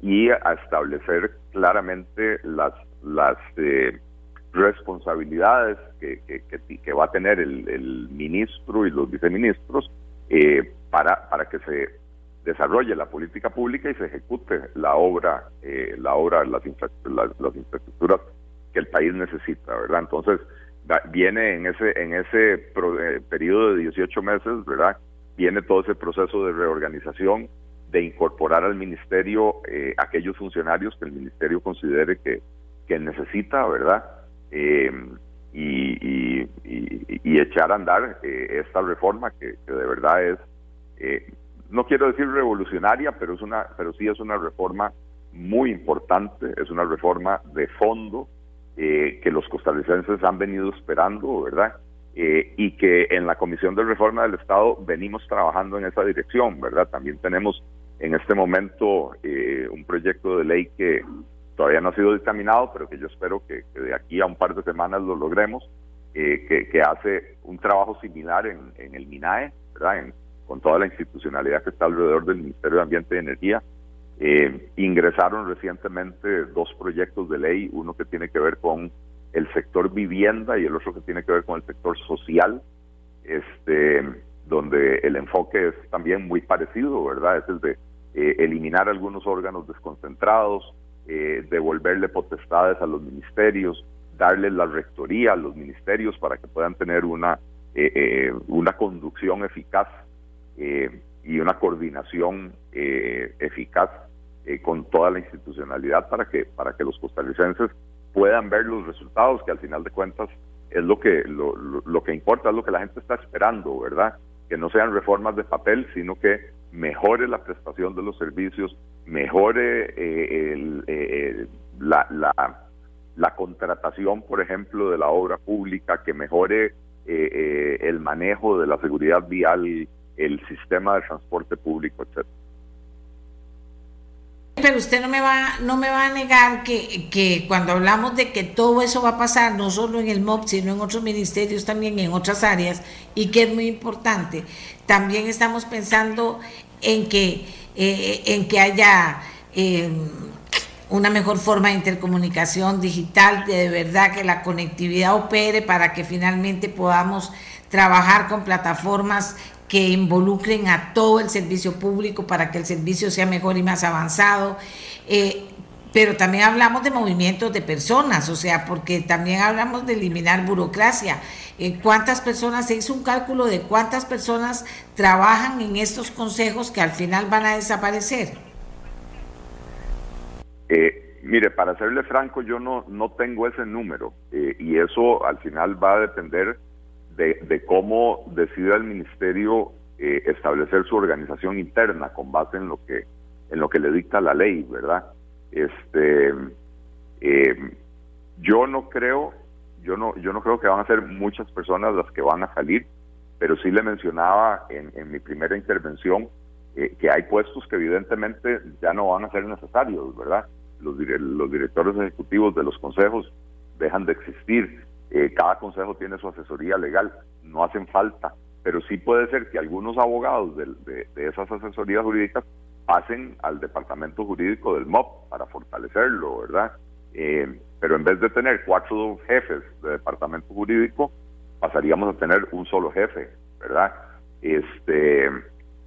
Speaker 3: y a establecer claramente las, las eh, responsabilidades que, que, va a tener el, ministro y los viceministros eh, para, para que se desarrolle la política pública y se ejecute la obra, eh, la obra, las, las, infraestructuras que el país necesita, ¿verdad? Entonces, viene en ese, en ese periodo de 18 meses, ¿verdad? Viene todo ese proceso de reorganización de incorporar al ministerio eh, aquellos funcionarios que el ministerio considere que, que necesita, ¿verdad? Eh, y, y, echar a andar eh, esta reforma que, de verdad es, no quiero decir revolucionaria, pero es una, pero sí es una reforma muy importante, es una reforma de fondo que los costarricenses han venido esperando, ¿verdad? y que en la Comisión de Reforma del Estado venimos trabajando en esa dirección, ¿verdad? También tenemos en este momento eh, un proyecto de ley que todavía no ha sido dictaminado, pero que yo espero que, de aquí a un par de semanas lo logremos, eh, que, hace un trabajo similar en, el MINAE, ¿verdad? con toda la institucionalidad que está alrededor del Ministerio de Ambiente y Energía. Eh, ingresaron recientemente dos proyectos de ley, uno que tiene que ver con el sector vivienda y el otro que tiene que ver con el sector social. Este, donde el enfoque es también muy parecido, ¿verdad? Es el de eh, eliminar algunos órganos desconcentrados, eh, devolverle potestades a los ministerios, darle la rectoría a los ministerios para que puedan tener una, eh, una conducción eficaz y una coordinación eficaz con toda la institucionalidad para que, para que los costarricenses puedan ver los resultados que al final de cuentas es lo que lo, lo, que importa, es lo que la gente está esperando, ¿verdad? Que no sean reformas de papel, sino que mejore la prestación de los servicios, mejore eh, el, eh, la, la, la, contratación, por ejemplo, de la obra pública, que mejore eh, el manejo de la seguridad vial, el sistema de transporte público, etcétera.
Speaker 2: pero usted no me va, no me va a negar que, que, cuando hablamos de que todo eso va a pasar, no solo en el MOP, sino en otros ministerios también, en otras áreas, y que es muy importante, también estamos pensando en que, eh, en que haya eh, una mejor forma de intercomunicación digital, de, de verdad que la conectividad opere para que finalmente podamos trabajar con plataformas que involucren a todo el servicio público para que el servicio sea mejor y más avanzado. Eh, pero también hablamos de movimientos de personas, o sea, porque también hablamos de eliminar burocracia. Eh, ¿Cuántas personas, se hizo un cálculo de cuántas personas trabajan en estos consejos que al final van a desaparecer?
Speaker 3: Eh, mire, para serle franco, yo no, no tengo ese número eh, y eso al final va a depender de, cómo decida el ministerio eh, establecer su organización interna con base en lo que en lo que le dicta la ley, ¿verdad? Este, eh, yo no creo, yo no, yo no creo que van a ser muchas personas las que van a salir, pero sí le mencionaba en, en mi primera intervención eh, que hay puestos que evidentemente ya no van a ser necesarios, ¿verdad? Los, los directores ejecutivos de los consejos dejan de existir, eh, cada consejo tiene su asesoría legal, no hacen falta, pero sí puede ser que algunos abogados de, esas asesorías jurídicas pasen al departamento jurídico del MOP para fortalecerlo, ¿verdad? Eh, pero en vez de tener cuatro jefes de departamento jurídico, pasaríamos a tener un solo jefe, ¿verdad? Este,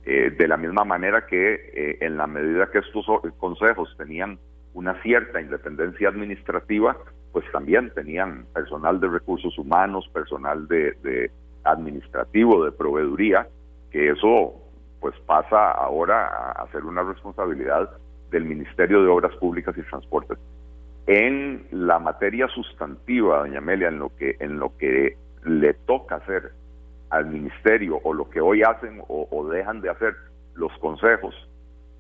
Speaker 3: eh, de la misma manera que en la medida que estos consejos tenían una cierta independencia administrativa, pues también tenían personal de recursos humanos, personal de, administrativo, de proveeduría, que eso pues pasa ahora a, ser una responsabilidad del Ministerio de Obras Públicas y Transportes. En la materia sustantiva, doña Amelia, en lo que, en lo que le toca hacer al ministerio o lo que hoy hacen o, dejan de hacer los consejos,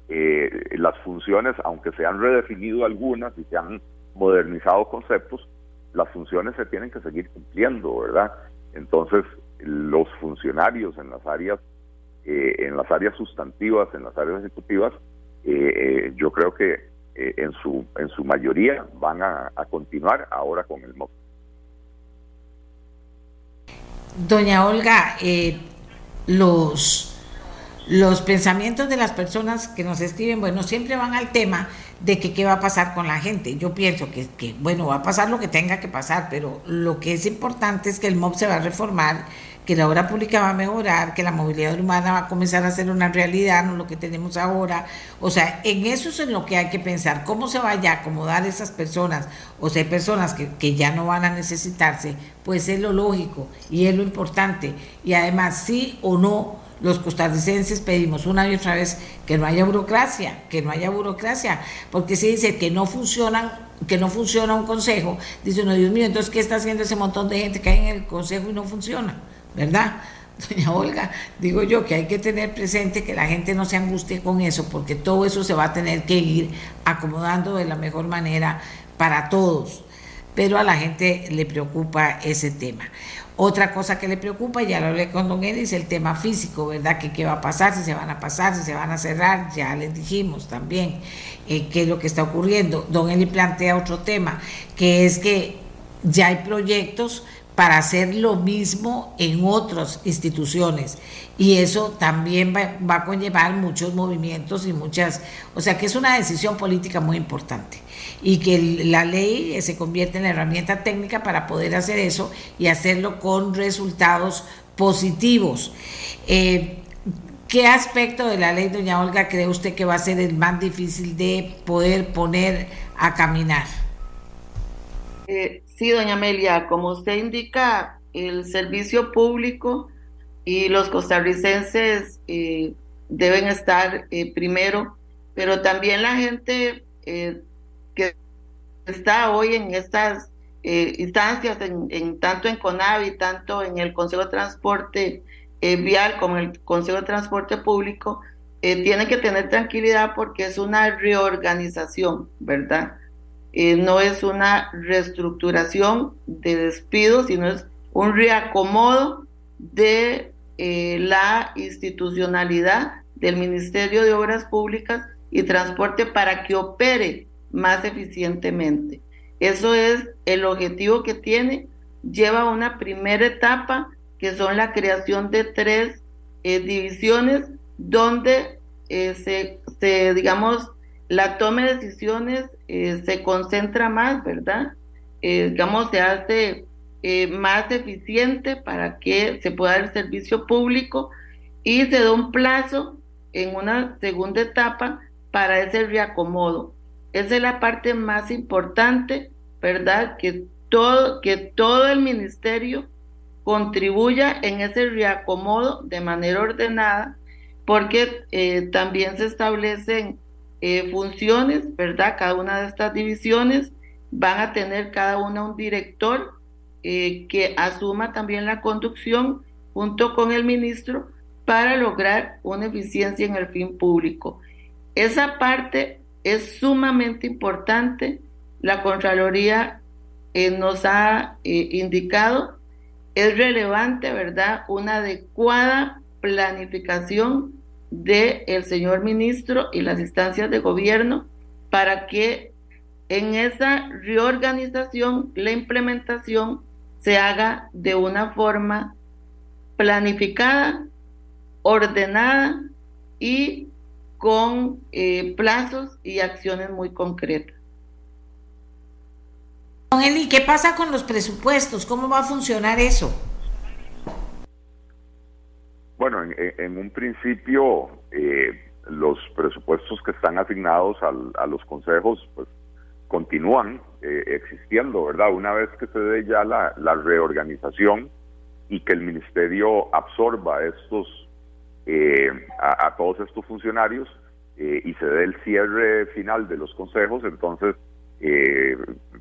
Speaker 3: eh, las funciones, aunque se han redefinido algunas y se han modernizado conceptos, las funciones se tienen que seguir cumpliendo, ¿verdad? Entonces, los funcionarios en las áreas, eh, en las áreas sustantivas, en las áreas ejecutivas, eh, eh, yo creo que en su en su mayoría van a, a continuar ahora con el MOP.
Speaker 2: Doña Olga, los los pensamientos de las personas que nos escriben, bueno, siempre van al tema de que qué va a pasar con la gente. Yo pienso que, que, bueno, va a pasar lo que tenga que pasar, pero lo que es importante es que el MOB se va a reformar, que la obra pública va a mejorar, que la movilidad urbana va a comenzar a ser una realidad, no lo que tenemos ahora. O sea, en eso es en lo que hay que pensar, cómo se vaya a acomodar esas personas, o sea, personas que, que ya no van a necesitarse, pues es lo lógico y es lo importante. Y además, sí o no los costarricenses pedimos una y otra vez que no haya burocracia, que no haya burocracia, porque se dice que no funcionan, que no funciona un consejo, dice uno, Dios mío, entonces ¿qué está haciendo ese montón de gente que hay en el consejo y no funciona? ¿Verdad? Doña Olga, digo yo que hay que tener presente que la gente no se angustie con eso, porque todo eso se va a tener que ir acomodando de la mejor manera para todos, pero a la gente le preocupa ese tema. Otra cosa que le preocupa, ya lo hablé con don Eli, es el tema físico, ¿verdad? Que qué va a pasar, si se van a pasar, si se van a cerrar, ya les dijimos también eh, qué es lo que está ocurriendo. Don Eli plantea otro tema, que es que ya hay proyectos para hacer lo mismo en otras instituciones. Y eso también va, a conllevar muchos movimientos y muchas, o sea que es una decisión política muy importante. Y que la ley se convierte en la herramienta técnica para poder hacer eso y hacerlo con resultados positivos. Eh, ¿Qué aspecto de la ley, doña Olga, cree usted que va a ser el más difícil de poder poner a caminar?
Speaker 4: Eh, Sí, doña Amelia, como usted indica, el servicio público y los costarricenses eh, deben estar eh, primero, pero también la gente eh, que está hoy en estas instancias, en, tanto en CONAVI, tanto en el Consejo de Transporte Vial como en el Consejo de Transporte Público, tienen que tener tranquilidad porque es una reorganización, ¿verdad? Eh, no es una reestructuración de despidos, sino es un reacomodo de eh, la institucionalidad del Ministerio de Obras Públicas y transporte para que opere más eficientemente. Eso es el objetivo que tiene. Lleva una primera etapa que son la creación de tres eh, divisiones donde se, se, digamos, la toma de decisiones eh, se concentra más, ¿verdad? digamos, se hace más eficiente para que se pueda dar el servicio público y se da un plazo en una segunda etapa para ese reacomodo. Esa es la parte más importante, ¿verdad? Que todo, que todo el ministerio contribuya en ese reacomodo de manera ordenada, porque eh, también se establecen eh, funciones, ¿verdad? Cada una de estas divisiones van a tener cada una un director eh, que asuma también la conducción junto con el ministro para lograr una eficiencia en el fin público. Esa parte es sumamente importante. La Contraloría eh, nos ha indicado, es relevante, ¿verdad?, una adecuada planificación del el señor ministro y las instancias de gobierno para que en esa reorganización, la implementación se haga de una forma planificada, ordenada y con eh, plazos y acciones muy concretas.
Speaker 2: Don ¿qué pasa con los presupuestos? ¿Cómo va a funcionar eso?
Speaker 3: Bueno, en, un principio eh, los presupuestos que están asignados a los consejos pues continúan eh, existiendo, ¿verdad? Una vez que se dé ya la, la reorganización y que el ministerio absorba estos eh, a, todos estos funcionarios eh, y se dé el cierre final de los consejos, entonces, eh,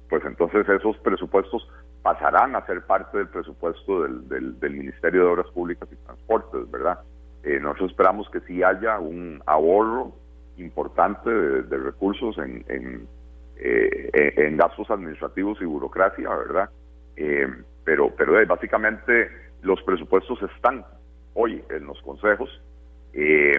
Speaker 3: pues entonces esos presupuestos pasarán a ser parte del presupuesto del, del, Ministerio de Obras Públicas y Transportes, ¿verdad? nosotros esperamos que sí haya un ahorro importante de, recursos en, en, en, gastos administrativos y burocracia, ¿verdad? pero, pero básicamente los presupuestos están hoy en los consejos eh,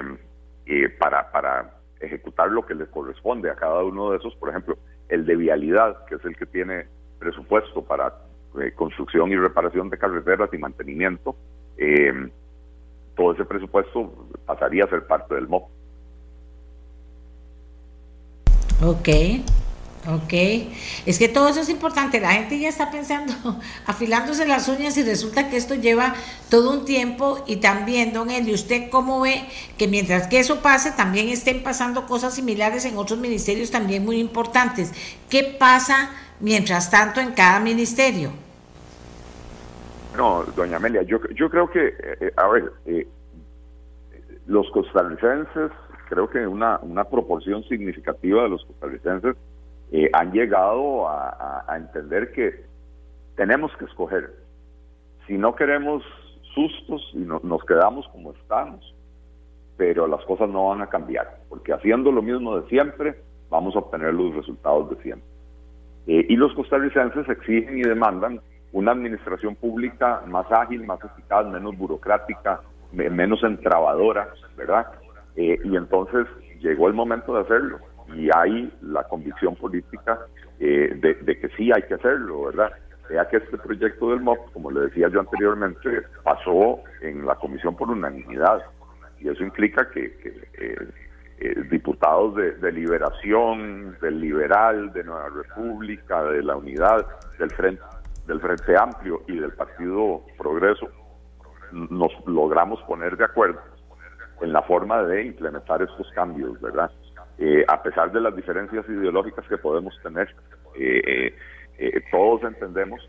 Speaker 3: eh, para, para ejecutar lo que le corresponde a cada uno de esos, por ejemplo, el de vialidad, que es el que tiene presupuesto para eh, construcción y reparación de carreteras y mantenimiento, todo ese presupuesto pasaría a ser parte del MOP.
Speaker 2: Ok. Ok, es que todo eso es importante. La gente ya está pensando, afilándose las uñas y resulta que esto lleva todo un tiempo y también, don Eli, ¿usted cómo ve que mientras que eso pase también estén pasando cosas similares en otros ministerios también muy importantes? ¿Qué pasa mientras tanto en cada ministerio?
Speaker 3: No, doña Amelia, yo, yo creo que, eh, a ver, eh, los costarricenses, creo que una, una proporción significativa de los costarricenses eh, han llegado a, entender que tenemos que escoger. Si no queremos sustos y nos quedamos como estamos, pero las cosas no van a cambiar, porque haciendo lo mismo de siempre, vamos a obtener los resultados de siempre. Eh, y los costarricenses exigen y demandan una administración pública más ágil, más eficaz, menos burocrática, menos entrabadora, ¿verdad? Eh, y entonces llegó el momento de hacerlo y hay la convicción política eh, de, que sí hay que hacerlo, ¿verdad? Vea que este proyecto del MOP, como le decía yo anteriormente, pasó en la comisión por unanimidad y eso implica que, eh, eh, diputados de, Liberación, del Liberal, de Nueva República, de la Unidad, del Frente, del Frente Amplio y del Partido Progreso nos logramos poner de acuerdo en la forma de implementar estos cambios, ¿verdad? Eh, a pesar de las diferencias ideológicas que podemos tener, eh, eh, todos entendemos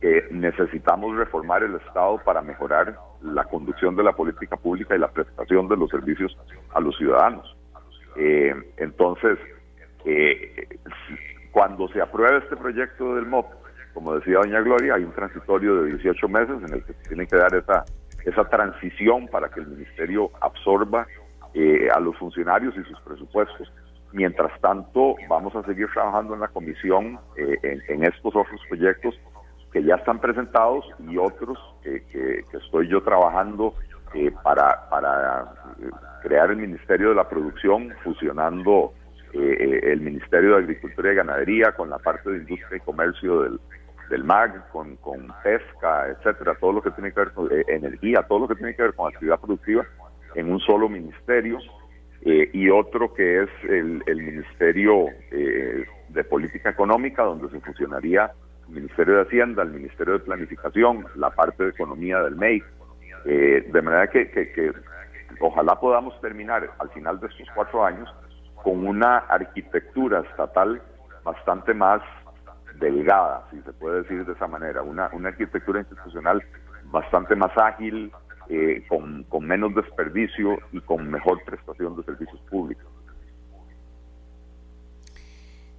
Speaker 3: que necesitamos reformar el Estado para mejorar la conducción de la política pública y la prestación de los servicios a los ciudadanos. entonces, cuando se apruebe este proyecto del MOP, como decía doña Gloria, hay un transitorio de 18 meses en el que se tiene que dar esa, esa transición para que el ministerio absorba eh, a los funcionarios y sus presupuestos. Mientras tanto, vamos a seguir trabajando en la comisión eh, en, estos otros proyectos que ya están presentados y otros que, estoy yo trabajando para, para crear el Ministerio de la Producción, fusionando el Ministerio de Agricultura y Ganadería con la parte de Industria y Comercio del, del MAG, con, con pesca, etcétera, todo lo que tiene que ver con energía, todo lo que tiene que ver con actividad productiva en un solo ministerio eh, y otro que es el, Ministerio eh, de Política Económica, donde se fusionaría el Ministerio de Hacienda, el Ministerio de Planificación, la parte de Economía del MEI, eh, de manera que, que, ojalá podamos terminar al final de estos cuatro años con una arquitectura estatal bastante más delgada, si se puede decir de esa manera, una, una arquitectura institucional bastante más ágil, eh, con, con menos desperdicio y con mejor prestación de servicios públicos.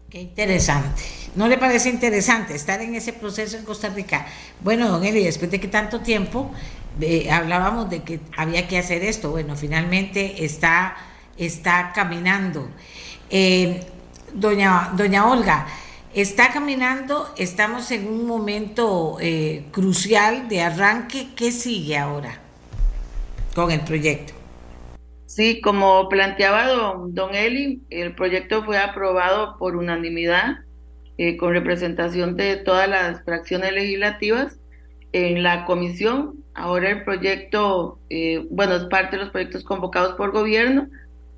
Speaker 2: Qué interesante. ¿No le parece interesante estar en ese proceso en Costa Rica? Bueno, don Eli, después de que tanto tiempo eh, hablábamos de que había que hacer esto, bueno, finalmente está, está caminando. Eh, doña, doña Olga, está caminando, estamos en un momento crucial de arranque. ¿Qué sigue ahora? con el proyecto.
Speaker 4: Sí, como planteaba don, don Eli, el proyecto fue aprobado por unanimidad eh, con representación de todas las fracciones legislativas en la comisión. Ahora el proyecto, eh, bueno, es parte de los proyectos convocados por gobierno,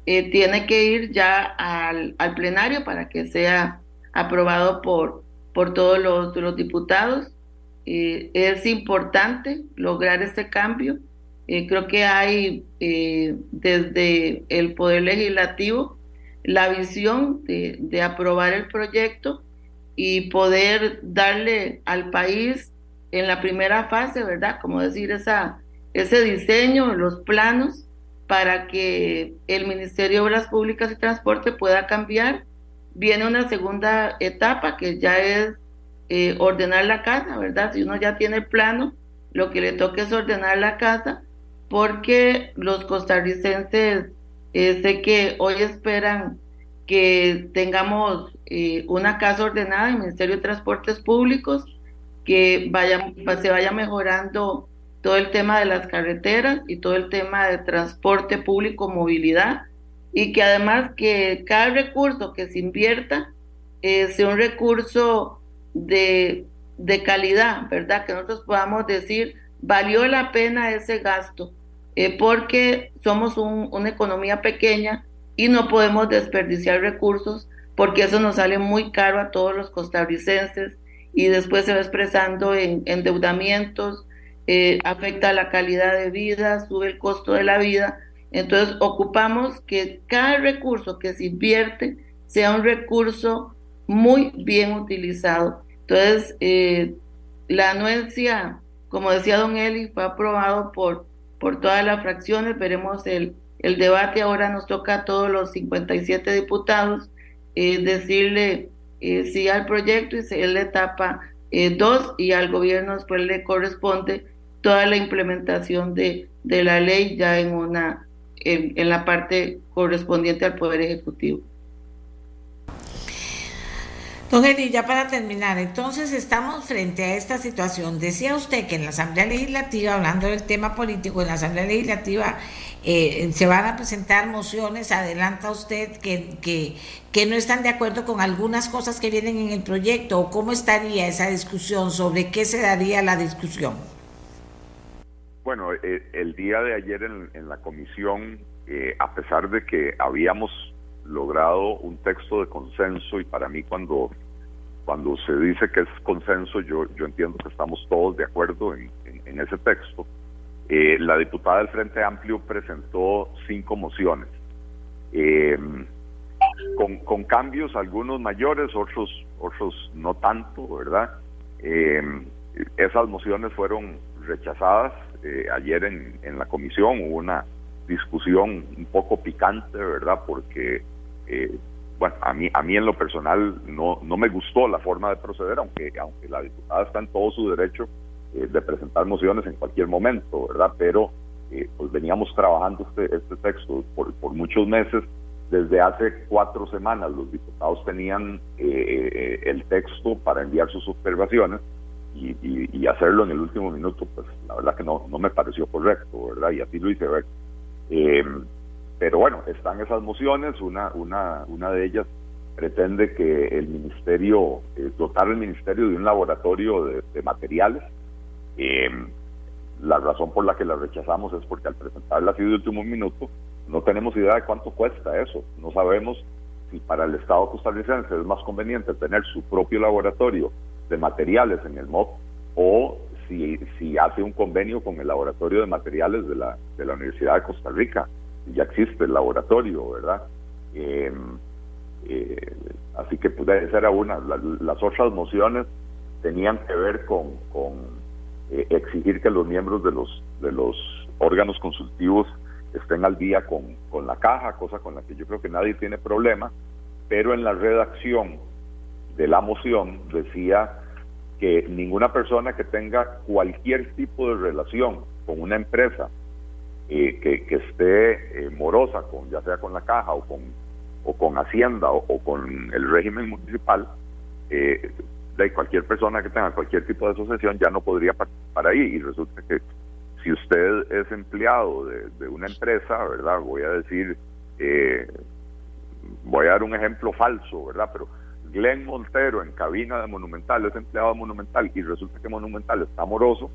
Speaker 4: eh, tiene que ir ya al, al, plenario para que sea aprobado por, por todos los, los diputados. es importante lograr este cambio eh, creo que hay eh, desde el Poder Legislativo la visión de, aprobar el proyecto y poder darle al país en la primera fase, ¿verdad? Como decir, esa, ese diseño, los planos para que el Ministerio de Obras Públicas y Transporte pueda cambiar. Viene una segunda etapa que ya es eh, ordenar la casa, ¿verdad? Si uno ya tiene el plano, lo que le toca es ordenar la casa porque los costarricenses eh, sé que hoy esperan que tengamos eh, una casa ordenada en el Ministerio de Transportes Públicos, que vaya, se vaya mejorando todo el tema de las carreteras y todo el tema de transporte público, movilidad, y que además que cada recurso que se invierta eh, sea un recurso de, de calidad, ¿verdad? Que nosotros podamos decir, valió la pena ese gasto eh, porque somos una economía pequeña y no podemos desperdiciar recursos porque eso nos sale muy caro a todos los costarricenses y después se va expresando en endeudamientos, eh, afecta la calidad de vida, sube el costo de la vida. Entonces ocupamos que cada recurso que se invierte sea un recurso muy bien utilizado. Entonces, eh, la anuencia, como decía don Eli, fue aprobado por por todas las fracciones. Veremos el, el debate. Ahora nos toca a todos los 57 diputados eh, decirle eh, sí al proyecto y es la etapa 2 eh, y al gobierno después le corresponde toda la implementación de, de la ley ya en una en, la parte correspondiente al Poder Ejecutivo.
Speaker 2: Don Eli, ya para terminar, entonces estamos frente a esta situación. Decía usted que en la Asamblea Legislativa, hablando del tema político, en la Asamblea Legislativa eh, se van a presentar mociones, adelanta usted que, que, que, no están de acuerdo con algunas cosas que vienen en el proyecto, o cómo estaría esa discusión, sobre qué se daría la discusión.
Speaker 3: Bueno, eh, el día de ayer en, la comisión, eh, a pesar de que habíamos logrado un texto de consenso y para mí cuando cuando se dice que es consenso yo yo entiendo que estamos todos de acuerdo en, ese texto eh, la diputada del Frente Amplio presentó cinco mociones. Em, con, con, cambios algunos mayores otros otros no tanto verdad em, esas mociones fueron rechazadas eh, ayer en, en la comisión hubo una discusión un poco picante, ¿verdad? Porque, eh, bueno, a mí, a mí en lo personal no, no me gustó la forma de proceder, aunque, aunque la diputada está en todo su derecho eh, de presentar mociones en cualquier momento, ¿verdad? Pero eh, pues veníamos trabajando este, este texto por, por muchos meses. Desde hace cuatro semanas los diputados tenían el texto para enviar sus observaciones y, hacerlo en el último minuto, pues la verdad que no, no me pareció correcto, ¿verdad? Y así lo hice ver. Eh, pero bueno, están esas mociones, una, una, una de ellas pretende que el ministerio, eh, dotar el ministerio de un laboratorio de, materiales. Eh, la razón por la que la rechazamos es porque al presentarla así de último minuto, no tenemos idea de cuánto cuesta eso. No sabemos si para el Estado costarricense es más conveniente tener su propio laboratorio de materiales en el MOP o si, si hace un convenio con el laboratorio de materiales de la, de la Universidad de Costa Rica. Ya existe el laboratorio, ¿verdad? Eh, eh, así que pues esa era una. las otras mociones tenían que ver con, con eh, exigir que los miembros de los, de los órganos consultivos estén al día con, con la caja, cosa con la que yo creo que nadie tiene problema, pero en la redacción de la moción decía que ninguna persona que tenga cualquier tipo de relación con una empresa eh, que, que, esté morosa, con, ya sea con la caja o con o con Hacienda o, con el régimen municipal, eh, de cualquier persona que tenga cualquier tipo de asociación ya no podría participar ahí. Y resulta que si usted es empleado de, una empresa, ¿verdad? Voy a decir, eh, voy a dar un ejemplo falso, ¿verdad? Pero Glenn Montero en cabina de Monumental es empleado de Monumental y resulta que Monumental está moroso,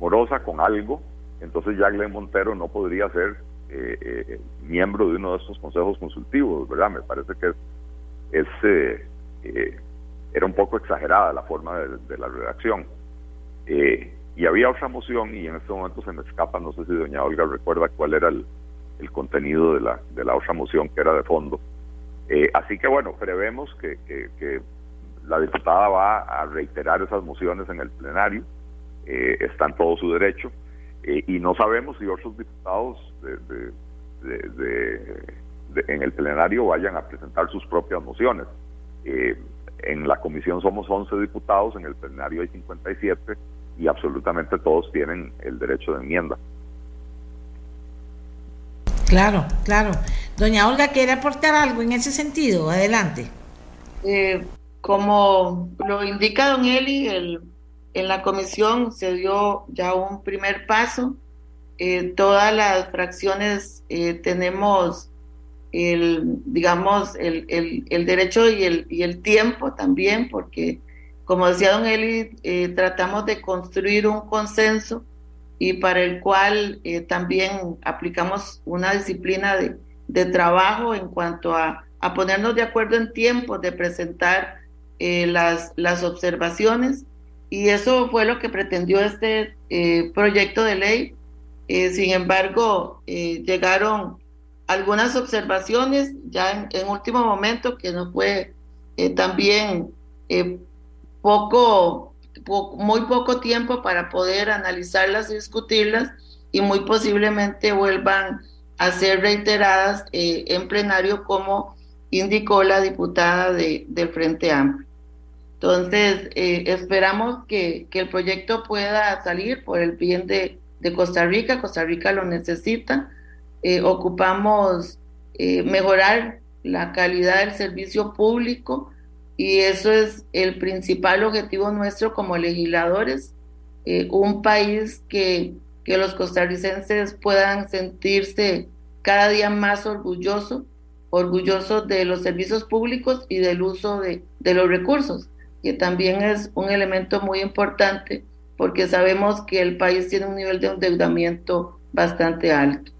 Speaker 3: morosa con algo, entonces ya Glenn Montero no podría ser eh, eh, miembro de uno de estos consejos consultivos, ¿verdad? Me parece que es, eh, eh, era un poco exagerada la forma de, la redacción. y había otra moción y en este momento se me escapa, no sé si doña Olga recuerda cuál era el, contenido de la, de la otra moción que era de fondo. Así que bueno, prevemos que, que, la diputada va a reiterar esas mociones en el plenario, está en todo su derecho. Eh, y no sabemos si otros diputados de, en el plenario vayan a presentar sus propias mociones. Eh, en la comisión somos 11 diputados, en el plenario hay 57 y absolutamente todos tienen el derecho de enmienda.
Speaker 2: Claro, claro. Doña Olga, ¿quiere aportar algo en ese sentido? Adelante.
Speaker 4: Eh, como lo indica don Eli, el en la comisión se dio ya un primer paso. Eh, todas las fracciones eh, tenemos el, digamos, el, el, derecho y el, y el tiempo también, porque como decía don Eli, eh, tratamos de construir un consenso y para el cual también aplicamos una disciplina de, de, trabajo en cuanto a, a, ponernos de acuerdo en tiempo de presentar las, las observaciones y eso fue lo que pretendió este eh, proyecto de ley. Eh, sin embargo, eh, llegaron algunas observaciones ya en, último momento que no fue también poco, muy poco tiempo para poder analizarlas y discutirlas y muy posiblemente vuelvan a ser reiteradas en plenario como indicó la diputada de, del Frente Amplio. Entonces, eh, esperamos que, el proyecto pueda salir por el bien de, Costa Rica. Costa Rica lo necesita. Eh, ocupamos eh, mejorar la calidad del servicio público y eso es el principal objetivo nuestro como legisladores. un país que, que los costarricenses puedan sentirse cada día más orgullosos, orgullosos de los servicios públicos y del uso de, de los recursos que también es un elemento muy importante porque sabemos que el país tiene un nivel de endeudamiento bastante alto.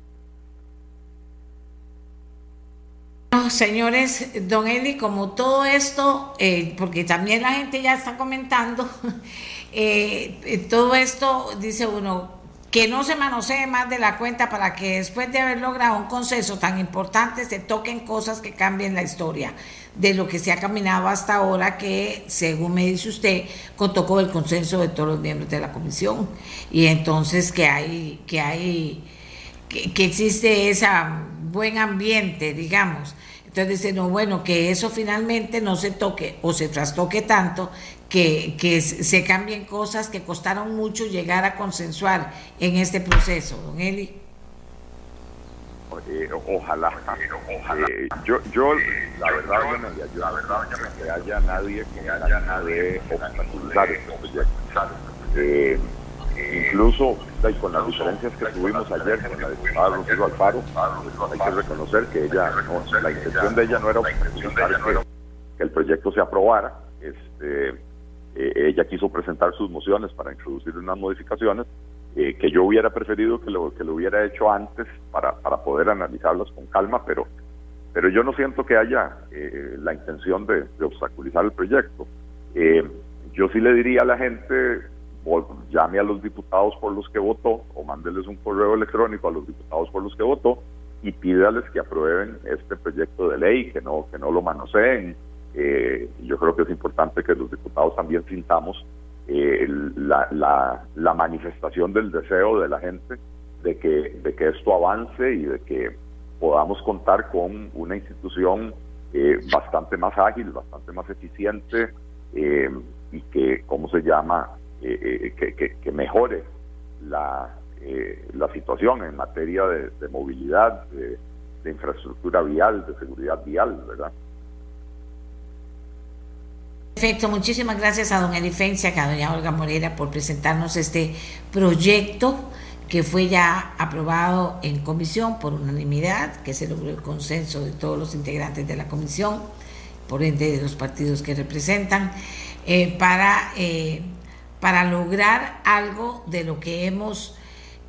Speaker 2: Señores, don Eli, como todo esto, eh, porque también la gente ya está comentando, eh, eh, todo esto, dice uno, que no se manosee más de la cuenta para que después de haber logrado un consenso tan importante se toquen cosas que cambien la historia de lo que se ha caminado hasta ahora, que según me dice usted, contó con el consenso de todos los miembros de la comisión. Y entonces que hay, que hay, que, existe ese buen ambiente, digamos. Entonces dice, no, bueno, que eso finalmente no se toque o se trastoque tanto que, que se cambien cosas que costaron mucho llegar a consensuar en este proceso, don Eli.
Speaker 3: eh, ojalá, ojalá. Eh, yo, yo, la verdad, yo, yo, la verdad, que haya nadie que haya nadie obstaculizar este proyecto. Eh, incluso con las diferencias que tuvimos ayer con la diputada Rocío Alfaro, hay que reconocer que ella, la intención de ella no era que, el proyecto se aprobara. Este, ella quiso presentar sus mociones para introducir unas modificaciones eh, que yo hubiera preferido que lo, que lo hubiera hecho antes para, para poder analizarlas con calma, pero, pero yo no siento que haya eh, la intención de, obstaculizar el proyecto. Eh, yo sí le diría a la gente, llame a los diputados por los que votó o mándeles un correo electrónico a los diputados por los que votó y pídales que aprueben este proyecto de ley, que no, que no lo manoseen. yo creo que es importante que los diputados también sintamos eh, la, la, manifestación del deseo de la gente de que, de que esto avance y de que podamos contar con una institución eh, bastante más ágil, bastante más eficiente eh, y que, ¿cómo se llama?, que, que, mejore la, la situación en materia de, movilidad, de infraestructura vial, de seguridad vial, ¿verdad?
Speaker 2: Perfecto, muchísimas gracias a don Elifencia, a doña Olga Morera por presentarnos este proyecto que fue ya aprobado en comisión por unanimidad, que se logró el consenso de todos los integrantes de la comisión, por ende de los partidos que representan, eh, para, eh, para lograr algo de lo que hemos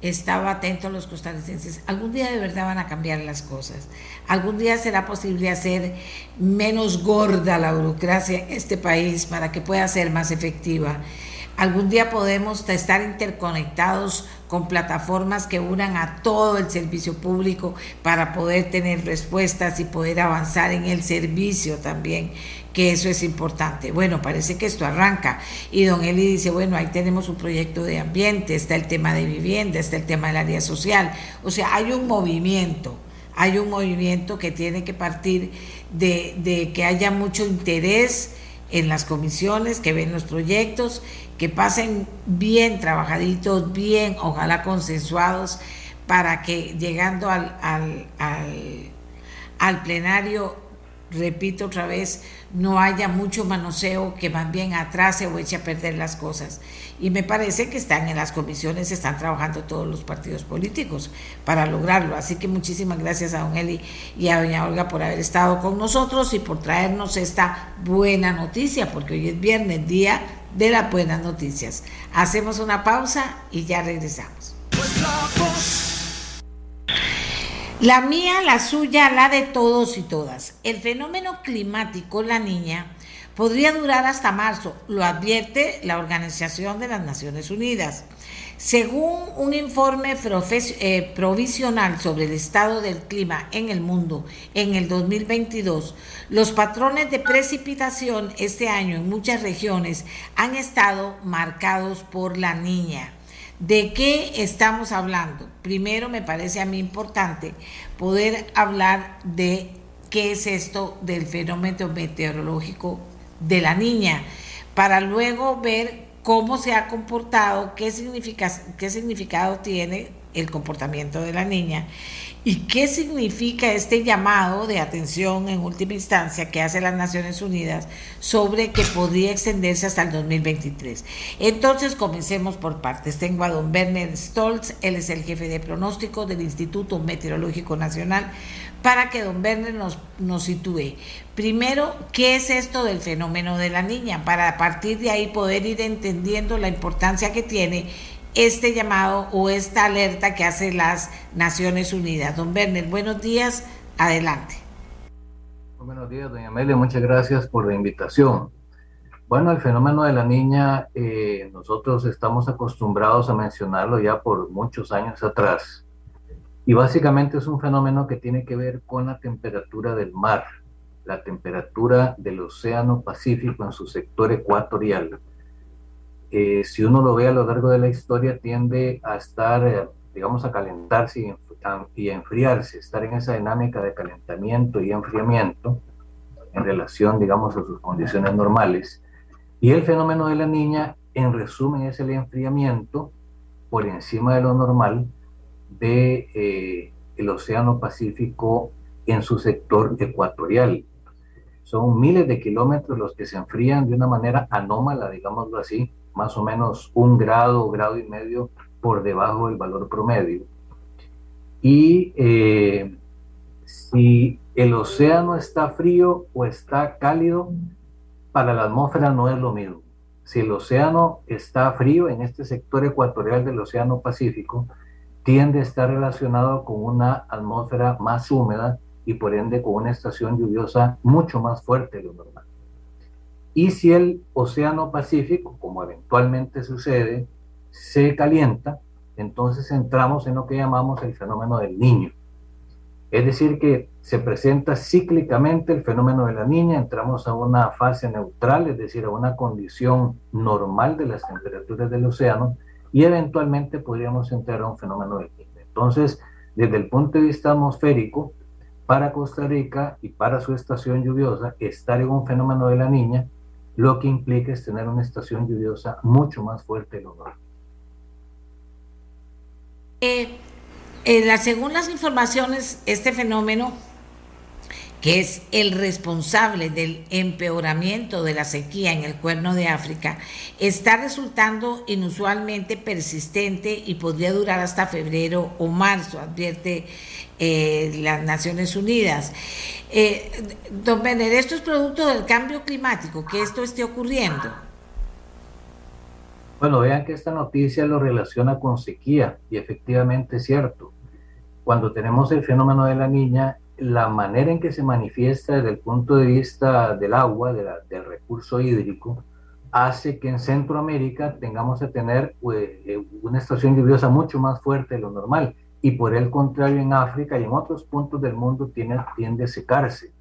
Speaker 2: estado atentos los costarricenses. Algún día de verdad van a cambiar las cosas. Algún día será posible hacer menos gorda la burocracia en este país para que pueda ser más efectiva. Algún día podemos estar interconectados con plataformas que unan a todo el servicio público para poder tener respuestas y poder avanzar en el servicio también que eso es importante. Bueno, parece que esto arranca. Y don Eli dice, bueno, ahí tenemos un proyecto de ambiente, está el tema de vivienda, está el tema del área social. O sea, hay un movimiento, hay un movimiento que tiene que partir de, de que haya mucho interés en las comisiones, que ven los proyectos, que pasen bien trabajaditos, bien, ojalá consensuados, para que llegando al, al, al, al plenario repito otra vez, no haya mucho manoseo que más bien atrase o eche a perder las cosas. Y me parece que están en las comisiones, están trabajando todos los partidos políticos para lograrlo. Así que muchísimas gracias a don Eli y a doña Olga por haber estado con nosotros y por traernos esta buena noticia, porque hoy es viernes, día de las buenas noticias. Hacemos una pausa y ya regresamos. La mía, la suya, la de todos y todas. El fenómeno climático, la niña, podría durar hasta marzo, lo advierte la Organización de las Naciones Unidas. Según un informe eh, provisional sobre el estado del clima en el mundo en el 2022, los patrones de precipitación este año en muchas regiones han estado marcados por la niña. ¿De qué estamos hablando? Primero me parece a mí importante poder hablar de qué es esto del fenómeno meteorológico de la niña, para luego ver cómo se ha comportado, qué, qué significado tiene el comportamiento de la niña ¿Y qué significa este llamado de atención en última instancia que hace las Naciones Unidas sobre que podría extenderse hasta el 2023? Entonces, comencemos por partes. Tengo a don Werner Stolz, él es el jefe de pronóstico del Instituto Meteorológico Nacional, para que don Werner nos, nos sitúe. Primero, ¿qué es esto del fenómeno de la niña? Para a partir de ahí poder ir entendiendo la importancia que tiene este llamado o esta alerta que hace las Naciones Unidas. Don Werner, buenos días, adelante.
Speaker 5: buenos días, doña Amelia, muchas gracias por la invitación. Bueno, el fenómeno de la niña, eh, nosotros estamos acostumbrados a mencionarlo ya por muchos años atrás. Y básicamente es un fenómeno que tiene que ver con la temperatura del mar, la temperatura del Océano Pacífico en su sector ecuatorial eh, si uno lo ve a lo largo de la historia, tiende a estar, eh, digamos, a calentarse y, y a enfriarse, estar en esa dinámica de calentamiento y enfriamiento en relación, digamos, a sus condiciones normales. Y el fenómeno de la niña, en resumen, es el enfriamiento por encima de lo normal de, eh, el Océano Pacífico en su sector ecuatorial. Son miles de kilómetros los que se enfrían de una manera anómala, digámoslo así, más o menos un grado, grado y medio por debajo del valor promedio. Y eh, si el océano está frío o está cálido, para la atmósfera no es lo mismo. Si el océano está frío en este sector ecuatorial del Océano Pacífico, tiende a estar relacionado con una atmósfera más húmeda y por ende con una estación lluviosa mucho más fuerte de lo normal. Y si el Océano Pacífico, como eventualmente sucede, se calienta, entonces entramos en lo que llamamos el fenómeno del niño. Es decir, que se presenta cíclicamente el fenómeno de la niña, entramos a una fase neutral, es decir, a una condición normal de las temperaturas del océano, y eventualmente podríamos entrar a un fenómeno del niño. Entonces, desde el punto de vista atmosférico, para Costa Rica y para su estación lluviosa, estar en un fenómeno de la niña, lo que implica es tener una estación lluviosa mucho más fuerte de lo normal.
Speaker 2: Eh, eh, según las informaciones, este fenómeno que es el responsable del empeoramiento de la sequía en el cuerno de África, está resultando inusualmente persistente y podría durar hasta febrero o marzo, advierte eh, las Naciones Unidas. Eh, don Benner, ¿esto es producto del cambio climático, que esto esté ocurriendo?
Speaker 5: Bueno, vean que esta noticia lo relaciona con sequía y efectivamente es cierto. Cuando tenemos el fenómeno de la niña, la manera en que se manifiesta desde el punto de vista del agua, del recurso hídrico, hace que en Centroamérica tengamos que tener pues, eh, una estación lluviosa mucho más fuerte de lo normal y por el contrario en África y en otros puntos del mundo tiene, tiende a secarse.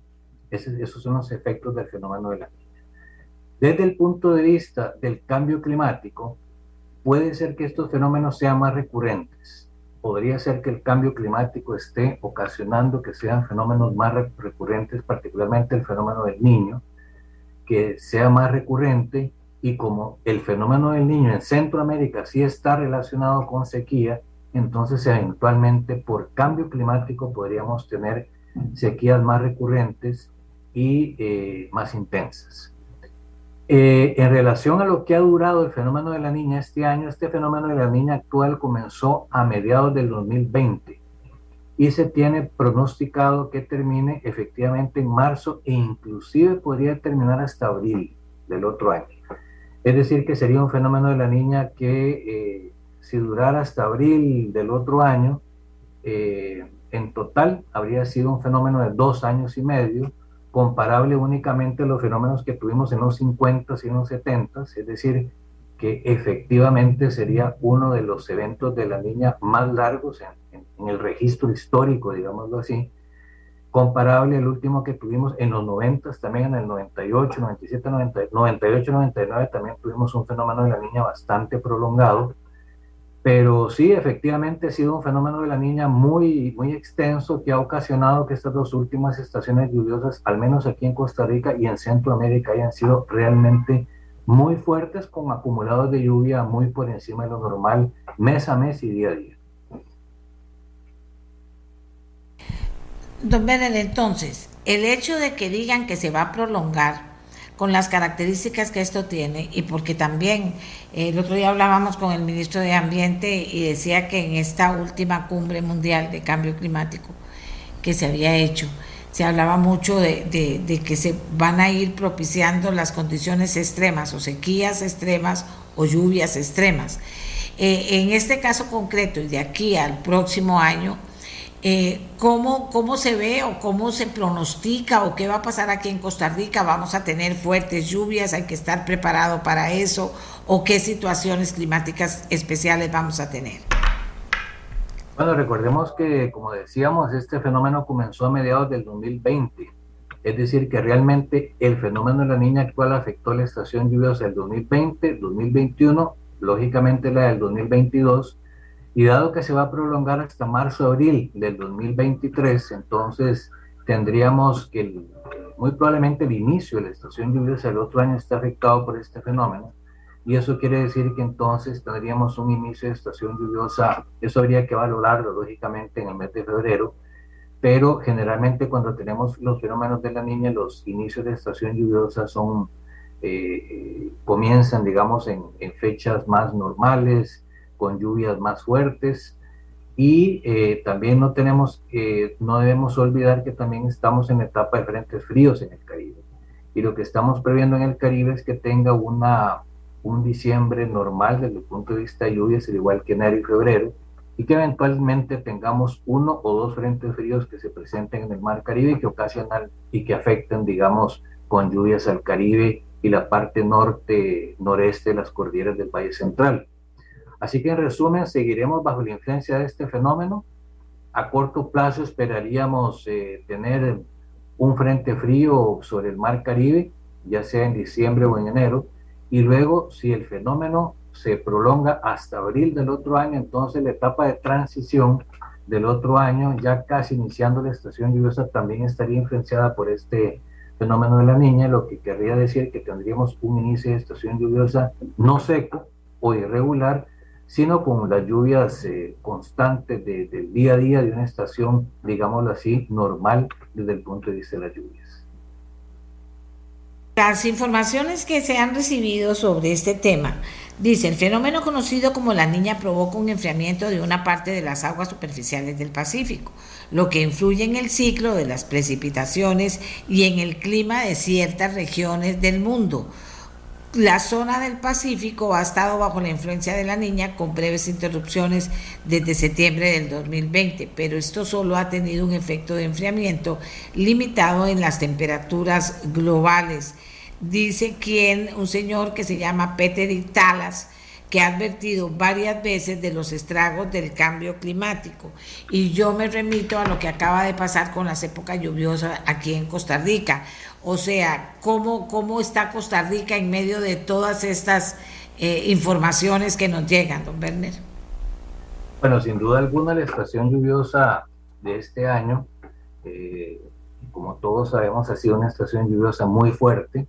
Speaker 5: esos son los efectos del fenómeno de la niña. Desde el punto de vista del cambio climático, puede ser que estos fenómenos sean más recurrentes podría ser que el cambio climático esté ocasionando que sean fenómenos más recurrentes, particularmente el fenómeno del niño, que sea más recurrente y como el fenómeno del niño en Centroamérica sí está relacionado con sequía, entonces eventualmente por cambio climático podríamos tener sequías más recurrentes y eh, más intensas. Eh, en relación a lo que ha durado el fenómeno de la niña este año, este fenómeno de la niña actual comenzó a mediados del 2020 y se tiene pronosticado que termine efectivamente en marzo e inclusive podría terminar hasta abril del otro año. Es decir, que sería un fenómeno de la niña que eh, si durara hasta abril del otro año, eh, en total habría sido un fenómeno de dos años y medio comparable únicamente a los fenómenos que tuvimos en los 50 y en los 70, es decir, que efectivamente sería uno de los eventos de la niña más largos en, el registro histórico, digámoslo así, comparable al último que tuvimos en los 90, también en el 98, 97, 98, 99, también tuvimos un fenómeno de la niña bastante prolongado, pero sí, efectivamente ha sido un fenómeno de la niña muy, muy extenso que ha ocasionado que estas dos últimas estaciones lluviosas, al menos aquí en Costa Rica y en Centroamérica, hayan sido realmente muy fuertes con acumulados de lluvia muy por encima de lo normal mes a mes y día a día.
Speaker 2: Don Benel, entonces, el hecho de que digan que se va a prolongar con las características que esto tiene y porque también el otro día hablábamos con el ministro de Ambiente y decía que en esta última cumbre mundial de cambio climático que se había hecho, se hablaba mucho de, que se van a ir propiciando las condiciones extremas o sequías extremas o lluvias extremas. Eh, en este caso concreto y de aquí al próximo año, eh, ¿cómo, ¿cómo se ve o cómo se pronostica o qué va a pasar aquí en Costa Rica? ¿Vamos a tener fuertes lluvias? ¿Hay que estar preparado para eso? ¿O qué situaciones climáticas especiales vamos a tener?
Speaker 5: Bueno, recordemos que, como decíamos, este fenómeno comenzó a mediados del 2020. Es decir, que realmente el fenómeno de la niña actual afectó la estación lluviosa del 2020, 2021, lógicamente la del 2022 y dado que se va a prolongar hasta marzo-abril del 2023, entonces tendríamos que muy probablemente el inicio de la estación lluviosa del otro año está afectado por este fenómeno. y eso quiere decir que entonces tendríamos un inicio de estación lluviosa, eso habría que valorarlo lógicamente en el mes de febrero, pero generalmente cuando tenemos los fenómenos de la niña, los inicios de estación lluviosa son, eh, eh, comienzan, digamos, en, en, fechas más normales, con lluvias más fuertes, y eh, también no tenemos, no debemos olvidar que también estamos en etapa de frentes fríos en el Caribe. Y lo que estamos previendo en el Caribe es que tenga una, un diciembre normal desde el punto de vista de lluvias, al igual que enero y febrero, y que eventualmente tengamos uno o dos frentes fríos que se presenten en el mar Caribe y que ocasionan y que afecten, digamos, con lluvias al Caribe y la parte norte, noreste de las cordilleras del Valle Central. Así que en resumen, seguiremos bajo la influencia de este fenómeno. A corto plazo esperaríamos eh, tener un frente frío sobre el mar Caribe, ya sea en diciembre o en enero, y luego si el fenómeno se prolonga hasta abril del otro año, entonces la etapa de transición del otro año, ya casi iniciando la estación lluviosa, también estaría influenciada por este fenómeno de la niña, lo que querría decir que tendríamos un inicio de estación lluviosa no seco o irregular, sino con las lluvias eh, constantes del día a día de una estación, digámoslo así, normal desde el punto de vista de las lluvias.
Speaker 2: Las informaciones que se han recibido sobre este tema Dice, el fenómeno conocido como la niña provoca un enfriamiento de una parte de las aguas superficiales del Pacífico, lo que influye en el ciclo de las precipitaciones y en el clima de ciertas regiones del mundo. La zona del Pacífico ha estado bajo la influencia de la niña con breves interrupciones desde septiembre del 2020, pero esto solo ha tenido un efecto de enfriamiento limitado en las temperaturas globales dice quien, un señor que se llama Peter Italas, que ha advertido varias veces de los estragos del cambio climático. Y yo me remito a lo que acaba de pasar con las épocas lluviosas aquí en Costa Rica. O sea, cómo, cómo está Costa Rica en medio de todas estas eh, informaciones que nos llegan, don Werner.
Speaker 5: Bueno, sin duda alguna la estación lluviosa de este año, eh, como todos sabemos, ha sido una estación lluviosa muy fuerte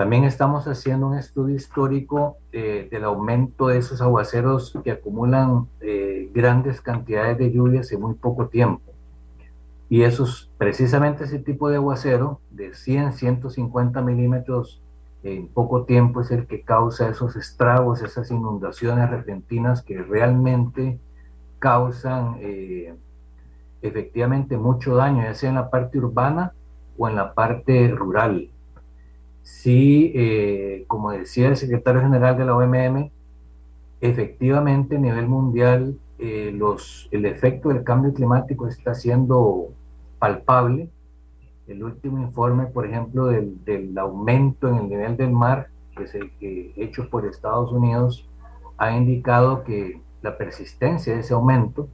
Speaker 5: también estamos haciendo un estudio histórico eh, del aumento de esos aguaceros que acumulan eh, grandes cantidades de lluvias en muy poco tiempo. Y esos, precisamente ese tipo de aguacero de 100, 150 milímetros en poco tiempo es el que causa esos estragos, esas inundaciones repentinas que realmente causan eh, efectivamente mucho daño, ya sea en la parte urbana o en la parte rural. Sí, eh, como decía el secretario general de la OMM, efectivamente a nivel mundial eh, los, el efecto del cambio climático está siendo palpable. El último informe, por ejemplo, del, del aumento en el nivel del mar, que es el que hecho por Estados Unidos, ha indicado que la persistencia de ese aumento,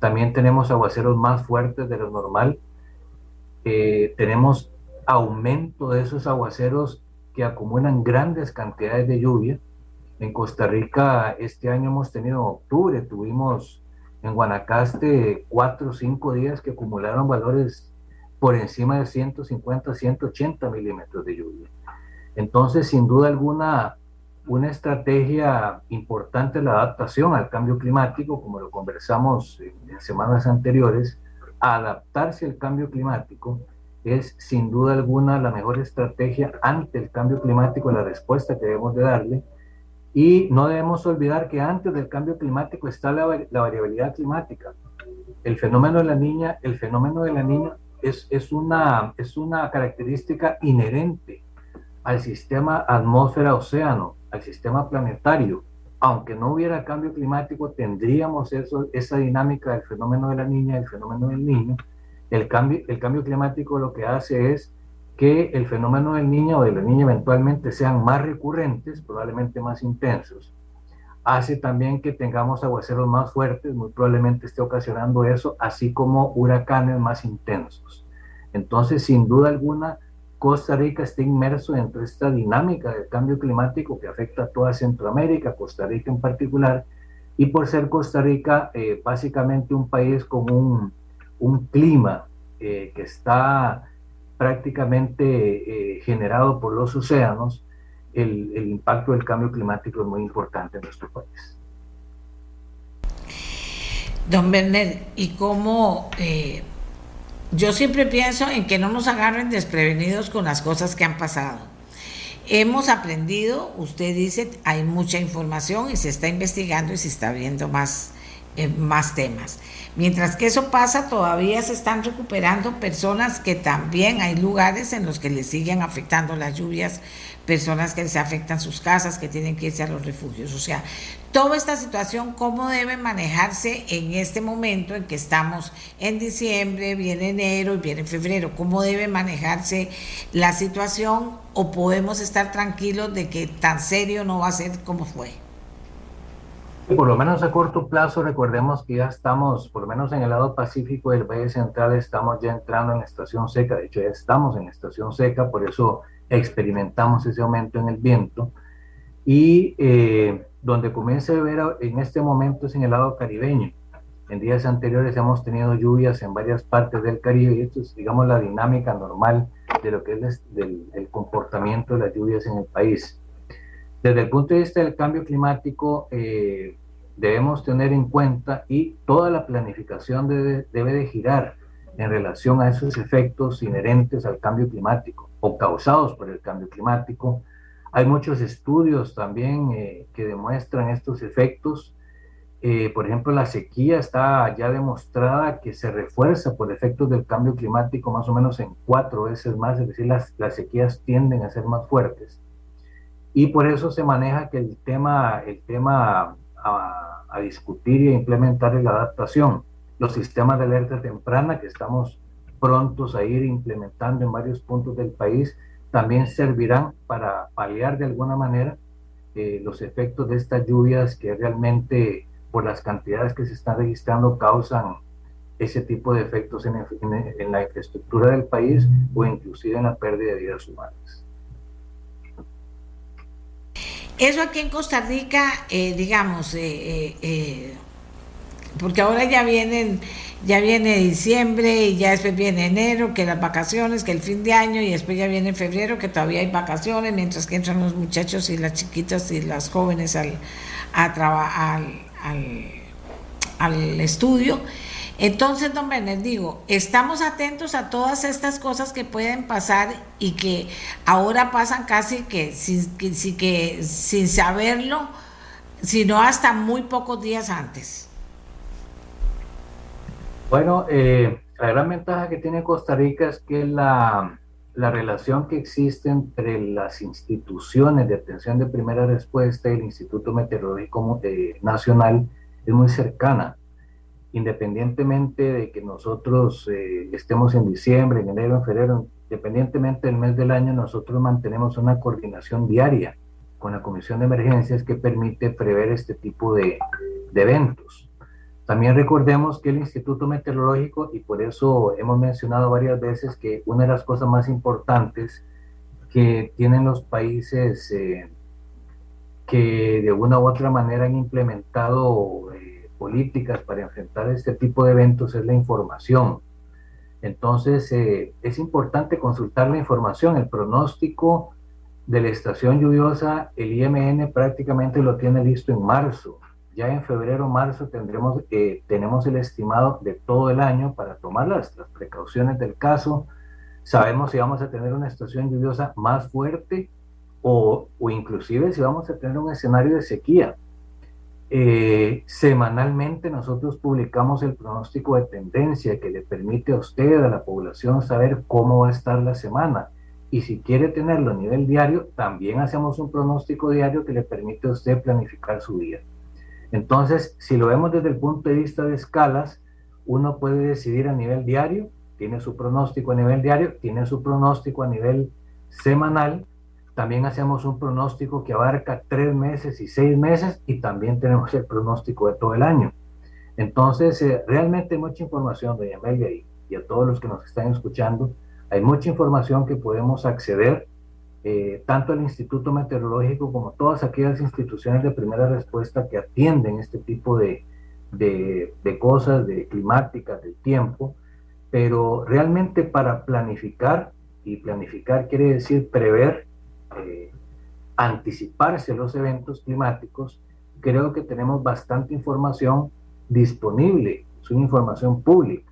Speaker 5: también tenemos aguaceros más fuertes de lo normal, eh, tenemos aumento de esos aguaceros que acumulan grandes cantidades de lluvia. En Costa Rica este año hemos tenido en octubre, tuvimos en Guanacaste cuatro o cinco días que acumularon valores por encima de 150, 180 milímetros de lluvia. Entonces, sin duda alguna, una estrategia importante la adaptación al cambio climático, como lo conversamos en semanas anteriores, adaptarse al cambio climático es sin duda alguna la mejor estrategia ante el cambio climático, la respuesta que debemos de darle. Y no debemos olvidar que antes del cambio climático está la, variabilidad climática. El fenómeno de la niña, el fenómeno de la niña es, es, una, es una característica inherente al sistema atmósfera-océano, al sistema planetario. Aunque no hubiera cambio climático, tendríamos eso, esa dinámica del fenómeno de la niña, el fenómeno del niño, el cambio, el cambio climático lo que hace es que el fenómeno del niño o de la niña eventualmente sean más recurrentes, probablemente más intensos. Hace también que tengamos aguaceros más fuertes, muy probablemente esté ocasionando eso, así como huracanes más intensos. Entonces, sin duda alguna, Costa Rica está inmerso dentro de esta dinámica del cambio climático que afecta a toda Centroamérica, Costa Rica en particular, y por ser Costa Rica eh, básicamente un país con un un clima eh, que está prácticamente eh, generado por los océanos, el, impacto del cambio climático es muy importante en nuestro país.
Speaker 2: Don Werner, ¿y cómo eh, yo siempre pienso en que no nos agarren desprevenidos con las cosas que han pasado. Hemos aprendido, usted dice, hay mucha información y se está investigando y se está viendo más, más temas. Mientras que eso pasa, todavía se están recuperando personas que también hay lugares en los que les siguen afectando las lluvias, personas que se afectan sus casas, que tienen que irse a los refugios. O sea, toda esta situación, cómo debe manejarse en este momento en que estamos en diciembre, viene enero y viene febrero, cómo debe manejarse la situación o podemos estar tranquilos de que tan serio no va a ser como fue.
Speaker 5: Por lo menos a corto plazo, recordemos que ya estamos, por lo menos en el lado pacífico del Valle Central, estamos ya entrando en estación seca. De hecho, ya estamos en estación seca, por eso experimentamos ese aumento en el viento. Y eh, donde comienza a ver en este momento es en el lado caribeño. En días anteriores hemos tenido lluvias en varias partes del Caribe y esto es, digamos, la dinámica normal de lo que es el comportamiento de las lluvias en el país. Desde el punto de vista del cambio climático, eh, debemos tener en cuenta y toda la planificación debe, debe de girar en relación a esos efectos inherentes al cambio climático o causados por el cambio climático, hay muchos estudios también eh, que demuestran estos efectos. Eh, por ejemplo, la sequía está ya demostrada que se refuerza por efectos del cambio climático más o menos en cuatro veces más, es decir, las, las sequías tienden a ser más fuertes. Y por eso se maneja que el tema, el tema a, discutir y a implementar la adaptación. Los sistemas de alerta temprana que estamos prontos a ir implementando en varios puntos del país también servirán para paliar de alguna manera eh, los efectos de estas lluvias que realmente por las cantidades que se están registrando causan ese tipo de efectos en, en, la infraestructura del país o inclusive en la pérdida de vidas humanas.
Speaker 2: Eso aquí en Costa Rica, eh, digamos, eh, eh porque ahora ya vienen, ya viene diciembre y ya después viene enero, que las vacaciones, que el fin de año y después ya viene febrero, que todavía hay vacaciones, mientras que entran los muchachos y las chiquitas y las jóvenes al, al, al, al estudio. Entonces, don Benet, digo, estamos atentos a todas estas cosas que pueden pasar y que ahora pasan casi que sin, saberlo, sino hasta muy pocos días antes.
Speaker 5: Bueno, eh, la gran ventaja que tiene Costa Rica es que la, la, relación que existe entre las instituciones de atención de primera respuesta y el Instituto Meteorológico eh, Nacional es muy cercana. Independientemente de que nosotros eh, estemos en diciembre, en enero, en febrero, independientemente del mes del año, nosotros mantenemos una coordinación diaria con la Comisión de Emergencias que permite prever este tipo de, eventos. También recordemos que el Instituto Meteorológico, y por eso hemos mencionado varias veces que una de las cosas más importantes que tienen los países eh, que de una u otra manera han implementado políticas para enfrentar este tipo de eventos es la información. Entonces, eh, es importante consultar la información. El pronóstico de la estación lluviosa, el IMN prácticamente lo tiene listo en marzo ya en febrero, marzo tendremos, eh, tenemos el estimado de todo el año para tomar las, precauciones del caso. Sabemos si vamos a tener una estación lluviosa más fuerte o, o inclusive si vamos a tener un escenario de sequía. Eh, semanalmente nosotros publicamos el pronóstico de tendencia que le permite a usted, a la población, saber cómo va a estar la semana. Y si quiere tenerlo a nivel diario, también hacemos un pronóstico diario que le permite a usted planificar su día. Entonces, si lo vemos desde el punto de vista de escalas, uno puede decidir a nivel diario, tiene su pronóstico a nivel diario, tiene su pronóstico a nivel semanal, también hacemos un pronóstico que abarca tres meses y seis meses y también tenemos el pronóstico de todo el año. Entonces, eh, realmente hay mucha información, doña Amelia, y, y a todos los que nos están escuchando, hay mucha información que podemos acceder eh, tanto el Instituto Meteorológico como todas aquellas instituciones de primera respuesta que atienden este tipo de, de, cosas, de climáticas, del tiempo, pero realmente para planificar, y planificar quiere decir prever, eh, anticiparse los eventos climáticos, creo que tenemos bastante información disponible, es una información pública,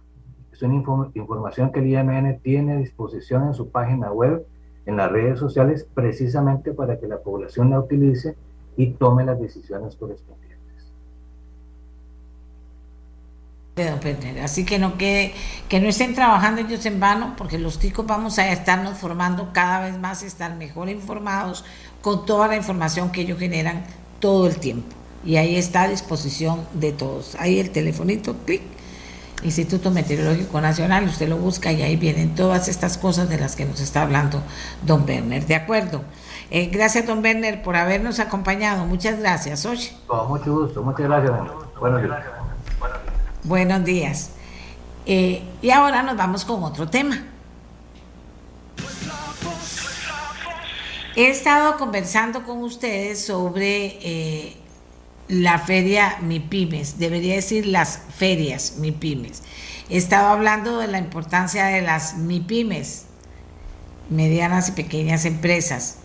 Speaker 5: es una información que el IMN tiene a disposición en su página web, en las redes sociales, precisamente para que la población la utilice y tome las decisiones correspondientes.
Speaker 2: Así que no que, que no estén trabajando ellos en vano, porque los chicos vamos a estarnos formando cada vez más, estar mejor informados con toda la información que ellos generan todo el tiempo. Y ahí está a disposición de todos. Ahí el telefonito, clic, Instituto Meteorológico Nacional, usted lo busca y ahí vienen todas estas cosas de las que nos está hablando don Werner. De acuerdo. Eh, gracias, don Werner, por habernos acompañado. Muchas gracias. Oye.
Speaker 5: Con mucho gusto. Muchas gracias. Buenos días.
Speaker 2: Buenos días. Eh, y ahora nos vamos con otro tema. He estado conversando con ustedes sobre eh, la feria MIPIMES, debería decir las ferias MIPIMES. He estado hablando de la importancia de las MIPIMES, medianas y pequeñas empresas.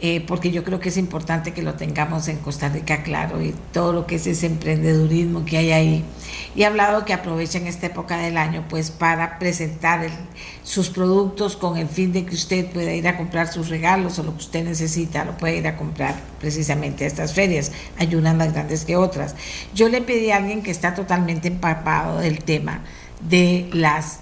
Speaker 2: Eh, porque yo creo que es importante que lo tengamos en Costa Rica claro y todo lo que es ese emprendedurismo que hay ahí. Y he hablado que aprovechen esta época del año pues para presentar sus productos con el fin de que usted pueda ir a comprar sus regalos o lo que usted necesita, lo puede ir a comprar precisamente a estas ferias. Hay unas más grandes que otras. Yo le pedí a alguien que está totalmente empapado del tema de las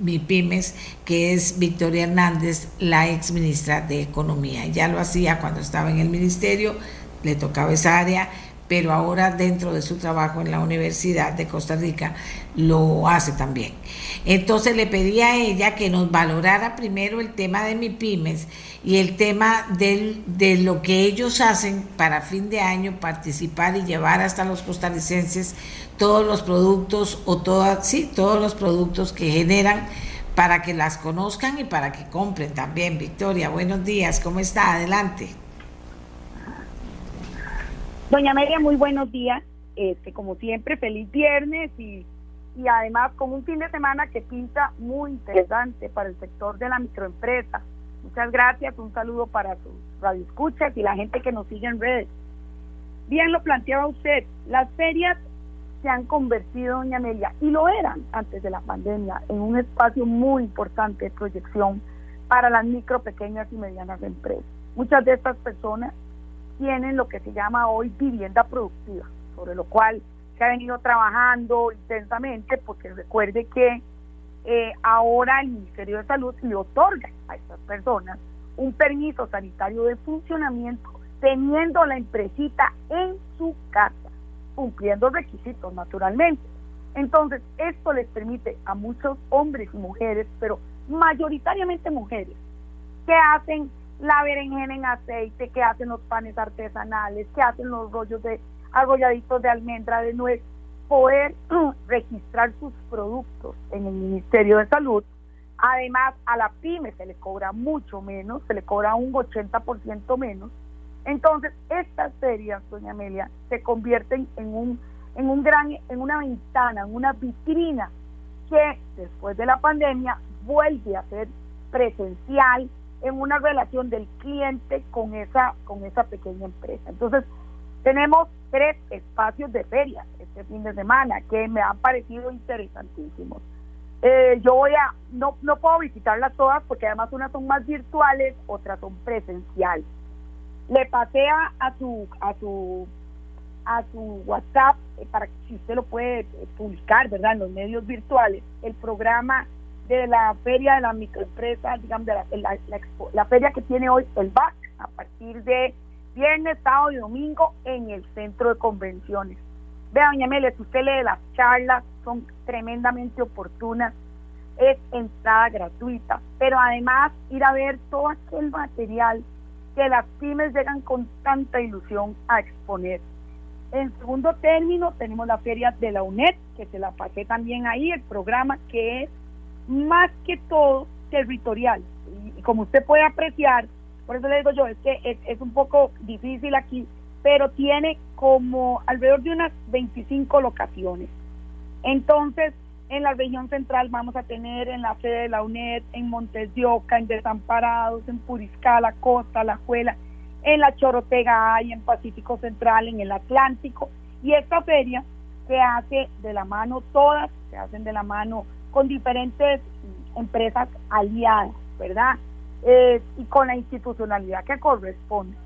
Speaker 2: MIPIMES, que es Victoria Hernández, la ex ministra de Economía. Ya lo hacía cuando estaba en el ministerio, le tocaba esa área, pero ahora dentro de su trabajo en la Universidad de Costa Rica lo hace también. Entonces le pedí a ella que nos valorara primero el tema de MIPIMES y el tema de lo que ellos hacen para fin de año, participar y llevar hasta los costarricenses todos los productos o todas, sí, todos los productos que generan para que las conozcan y para que compren también. Victoria, buenos días, ¿cómo está? Adelante.
Speaker 6: Doña Amelia, muy buenos días. Este, como siempre, feliz viernes y, y además con un fin de semana que pinta muy interesante para el sector de la microempresa. Muchas gracias, un saludo para sus radioescuchas y la gente que nos sigue en redes. Bien lo planteaba usted, las ferias se han convertido, doña Amelia, y lo eran antes de la pandemia, en un espacio muy importante de proyección para las micro, pequeñas y medianas empresas. Muchas de estas personas tienen lo que se llama hoy vivienda productiva, sobre lo cual se ha venido trabajando intensamente, porque recuerde que eh, ahora el Ministerio de Salud le otorga a estas personas un permiso sanitario de funcionamiento teniendo la empresita en su casa cumpliendo requisitos naturalmente. Entonces, esto les permite a muchos hombres y mujeres, pero mayoritariamente mujeres, que hacen la berenjena en aceite, que hacen los panes artesanales, que hacen los rollos de arrolladitos de almendra de nuez, poder registrar sus productos en el Ministerio de Salud. Además, a la pyme se le cobra mucho menos, se le cobra un 80% menos, entonces, estas ferias, doña Amelia, se convierten en un, en un gran, en una ventana, en una vitrina que después de la pandemia vuelve a ser presencial en una relación del cliente con esa, con esa pequeña empresa. Entonces, tenemos tres espacios de ferias este fin de semana que me han parecido interesantísimos. Eh, yo voy a, no, no puedo visitarlas todas porque además unas son más virtuales, otras son presenciales le pasé a, su a su a su WhatsApp eh, para que si usted lo puede eh, publicar, ¿verdad? En los medios virtuales, el programa de la feria de la microempresa, digamos, de la, la, feria que tiene hoy el BAC, a partir de viernes, sábado y domingo en el centro de convenciones. Vea, doña Mele, si usted lee las charlas, son tremendamente oportunas, es entrada gratuita, pero además ir a ver todo aquel material que las pymes llegan con tanta ilusión a exponer. En segundo término, tenemos la feria de la UNED, que se la pasé también ahí, el programa que es más que todo territorial. Y, como usted puede apreciar, por eso le digo yo, es que es, es, un poco difícil aquí, pero tiene como alrededor de unas 25 locaciones. Entonces, en la región central vamos a tener en la sede de la UNED, en Montes de Oca, en Desamparados, en Puriscal, La Costa, La Juela, en la Chorotega hay, en Pacífico Central, en el Atlántico. Y esta feria se hace de la mano todas, se hacen de la mano con diferentes empresas aliadas, ¿verdad? Eh, y con la institucionalidad que corresponde.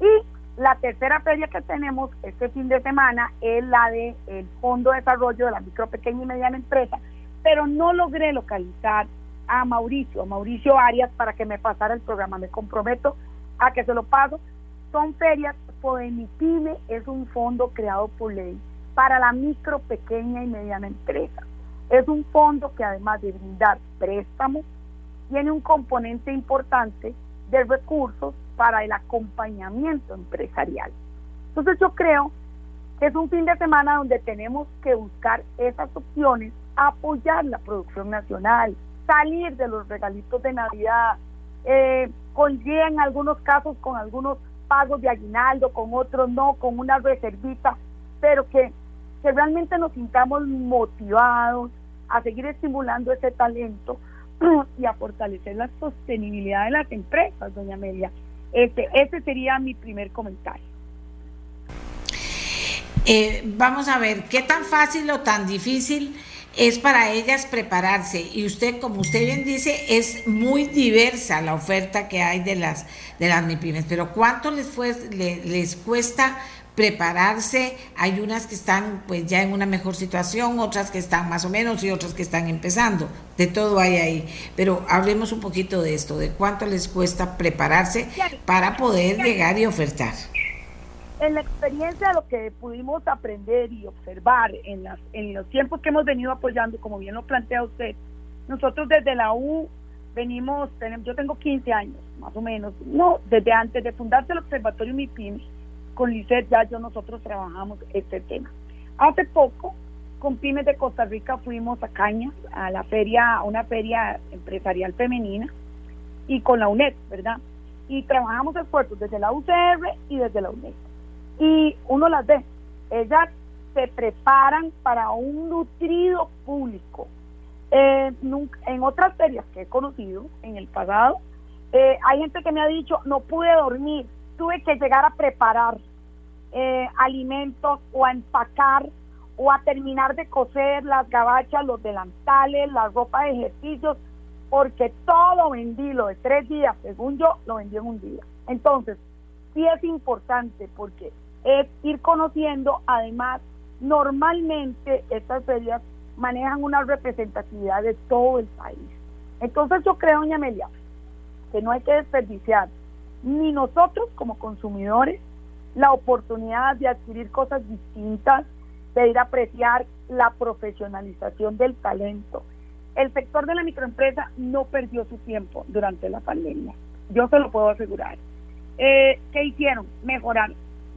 Speaker 6: Y la tercera feria que tenemos este fin de semana es la de el Fondo de Desarrollo de la Micro, Pequeña y Mediana Empresa, pero no logré localizar a Mauricio, a Mauricio Arias, para que me pasara el programa. Me comprometo a que se lo paso. Son ferias, Podemipime es un fondo creado por ley para la micro, pequeña y mediana empresa. Es un fondo que además de brindar préstamos, tiene un componente importante de recursos para el acompañamiento empresarial. Entonces yo creo que es un fin de semana donde tenemos que buscar esas opciones, apoyar la producción nacional, salir de los regalitos de Navidad, eh, en algunos casos con algunos pagos de aguinaldo, con otros no, con una reservita, pero que, que realmente nos sintamos motivados a seguir estimulando ese talento y a fortalecer la sostenibilidad de las empresas, doña Amelia. Este, ese sería mi primer comentario.
Speaker 2: Eh, vamos a ver, ¿qué tan fácil o tan difícil es para ellas prepararse? Y usted, como usted bien dice, es muy diversa la oferta que hay de las, de las MIPIMES, pero ¿cuánto les, fue, les cuesta prepararse. Hay unas que están pues ya en una mejor situación, otras que están más o menos y otras que están empezando. De todo hay ahí. Pero hablemos un poquito de esto, de cuánto les cuesta prepararse para poder llegar y ofertar.
Speaker 6: En la experiencia lo que pudimos aprender y observar en, las, en los tiempos que hemos venido apoyando, como bien lo plantea usted, nosotros desde la U venimos, yo tengo 15 años, más o menos, no, desde antes de fundarse el Observatorio MIPIMS, con LICET ya yo nosotros trabajamos este tema. Hace poco, con Pymes de Costa Rica fuimos a Cañas, a la feria, a una feria empresarial femenina, y con la UNED, ¿verdad? Y trabajamos esfuerzos desde la UCR y desde la UNED. Y uno las ve, ellas se preparan para un nutrido público. Eh, en otras ferias que he conocido en el pasado, eh, hay gente que me ha dicho, no pude dormir, tuve que llegar a preparar eh, alimentos o a empacar o a terminar de coser las gabachas, los delantales, la ropa de ejercicios, porque todo vendí, lo de tres días, según yo, lo vendí en un día. Entonces, sí es importante porque es ir conociendo, además, normalmente estas ferias manejan una representatividad de todo el país. Entonces yo creo, doña Amelia, que no hay que desperdiciar ni nosotros como consumidores la oportunidad de adquirir cosas distintas, de ir a apreciar la profesionalización del talento. El sector de la microempresa no perdió su tiempo durante la pandemia, yo se lo puedo asegurar. Eh, ¿Qué hicieron? Mejorar,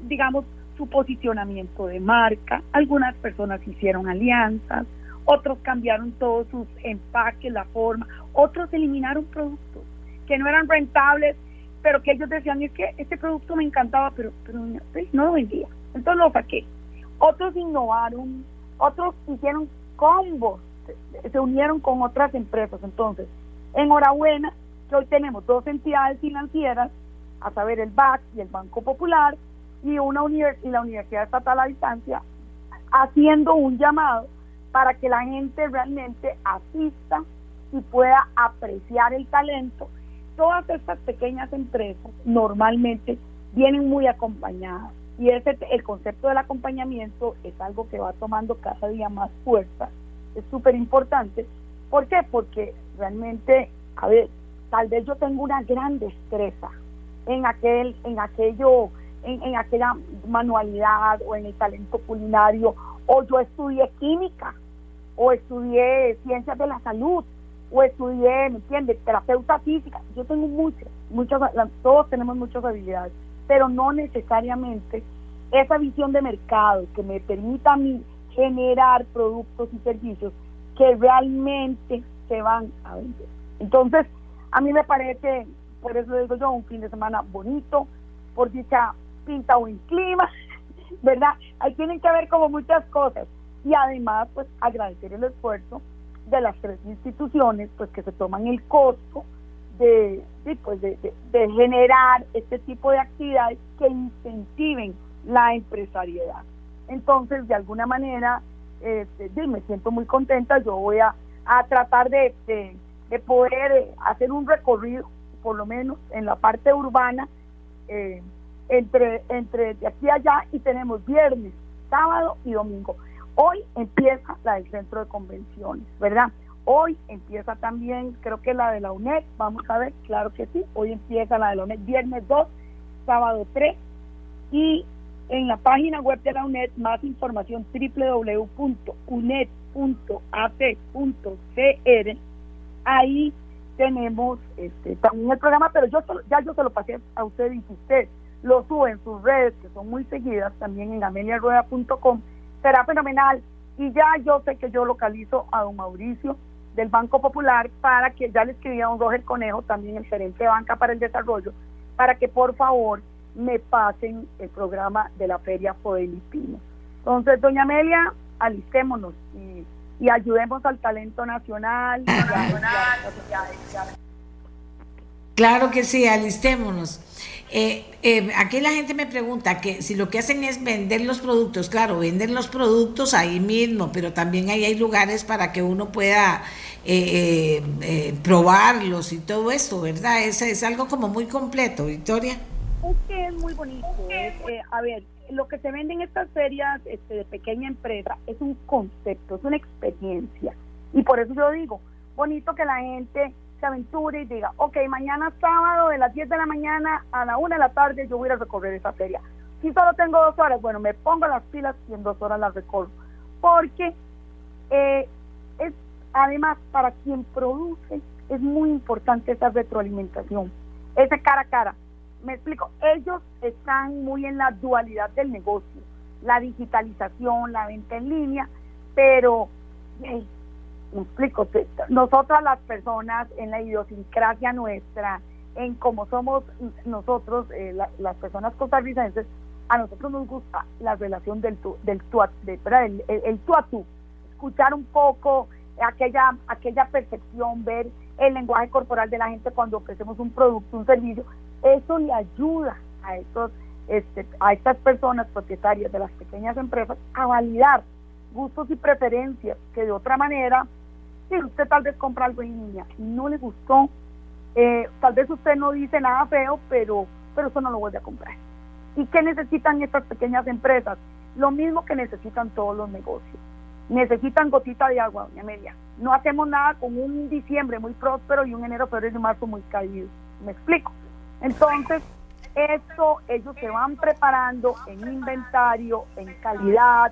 Speaker 6: digamos, su posicionamiento de marca. Algunas personas hicieron alianzas, otros cambiaron todos sus empaques, la forma, otros eliminaron productos que no eran rentables pero que ellos decían es que este producto me encantaba, pero, pero no lo vendía. Entonces lo saqué. Otros innovaron, otros hicieron combos, se unieron con otras empresas. Entonces, enhorabuena que hoy tenemos dos entidades financieras, a saber el BAC y el Banco Popular, y, una y la Universidad Estatal a Distancia, haciendo un llamado para que la gente realmente asista y pueda apreciar el talento todas estas pequeñas empresas normalmente vienen muy acompañadas y ese el concepto del acompañamiento es algo que va tomando cada día más fuerza, es súper importante. ¿Por qué? Porque realmente, a ver, tal vez yo tengo una gran destreza en aquel, en aquello, en, en aquella manualidad o en el talento culinario, o yo estudié química, o estudié ciencias de la salud, o estudié, ¿me entiendes? Terapeuta física. Yo tengo muchas, muchas, todos tenemos muchas habilidades, pero no necesariamente esa visión de mercado que me permita a mí generar productos y servicios que realmente se van a vender. Entonces, a mí me parece, por eso digo yo, un fin de semana bonito, por dicha pinta o en clima, ¿verdad? Ahí tienen que ver como muchas cosas. Y además, pues agradecer el esfuerzo de las tres instituciones pues que se toman el costo de, pues de, generar este tipo de actividades que incentiven la empresariedad. Entonces, de alguna manera, este, me siento muy contenta, yo voy a, tratar de, poder hacer un recorrido, por lo menos en la parte urbana, eh, entre, entre de aquí a allá y tenemos viernes, sábado y domingo. Hoy empieza la del centro de convenciones, ¿verdad? Hoy empieza también, creo que la de la UNED, vamos a ver, claro que sí, hoy empieza la de la UNED, viernes 2, sábado 3, y en la página web de la UNED más información www.uned.at.cr, ahí tenemos este, también el programa, pero yo ya yo se lo pasé a usted y usted lo sube en sus redes, que son muy seguidas, también en ameliarueda.com, será fenomenal. Y ya yo sé que yo localizo a don Mauricio del Banco Popular para que ya le escribí a don Roger Conejo, también el gerente de Banca para el Desarrollo, para que por favor me pasen el programa de la Feria Podelipino. Entonces, doña Amelia, alistémonos y, ayudemos al talento nacional.
Speaker 2: Claro que sí, alistémonos. Eh, eh, aquí la gente me pregunta que si lo que hacen es vender los productos, claro, venden los productos ahí mismo, pero también ahí hay lugares para que uno pueda eh, probarlos y todo esto, ¿verdad? Es, es algo como muy completo, Victoria.
Speaker 6: Es que es muy bonito. a ver, lo que se vende en estas ferias este, de pequeña empresa es un concepto, es una experiencia. Y por eso yo digo, bonito que la gente se aventure y diga, ok, mañana sábado de las 10 de la mañana a la 1 de la tarde yo voy a recorrer esa feria. Si solo tengo dos horas, bueno, me pongo las pilas y en dos horas las recorro. Porque eh, es, además, para quien produce, es muy importante esa retroalimentación, ese cara a cara. Me explico, ellos están muy en la dualidad del negocio, la digitalización, la venta en línea, pero me explico, nosotras las personas en la idiosincrasia nuestra, en cómo somos nosotros, eh, las personas costarricenses, a nosotros nos gusta la relación del tu, del tu, de, el, el, tú a tú, escuchar un poco aquella, aquella percepción, ver el lenguaje corporal de la gente cuando ofrecemos un producto, un servicio, eso le ayuda a estos, este, a estas personas propietarias de las pequeñas empresas a validar gustos y preferencias que de otra manera usted tal vez compra algo en línea no le gustó, eh, tal vez usted no dice nada feo, pero, pero eso no lo vuelve a comprar. ¿Y qué necesitan estas pequeñas empresas? Lo mismo que necesitan todos los negocios. Necesitan gotita de agua, doña Amelia. No hacemos nada con un diciembre muy próspero y un enero, febrero y marzo muy caído. ¿Me explico? Entonces, esto ellos se van preparando en inventario, en calidad,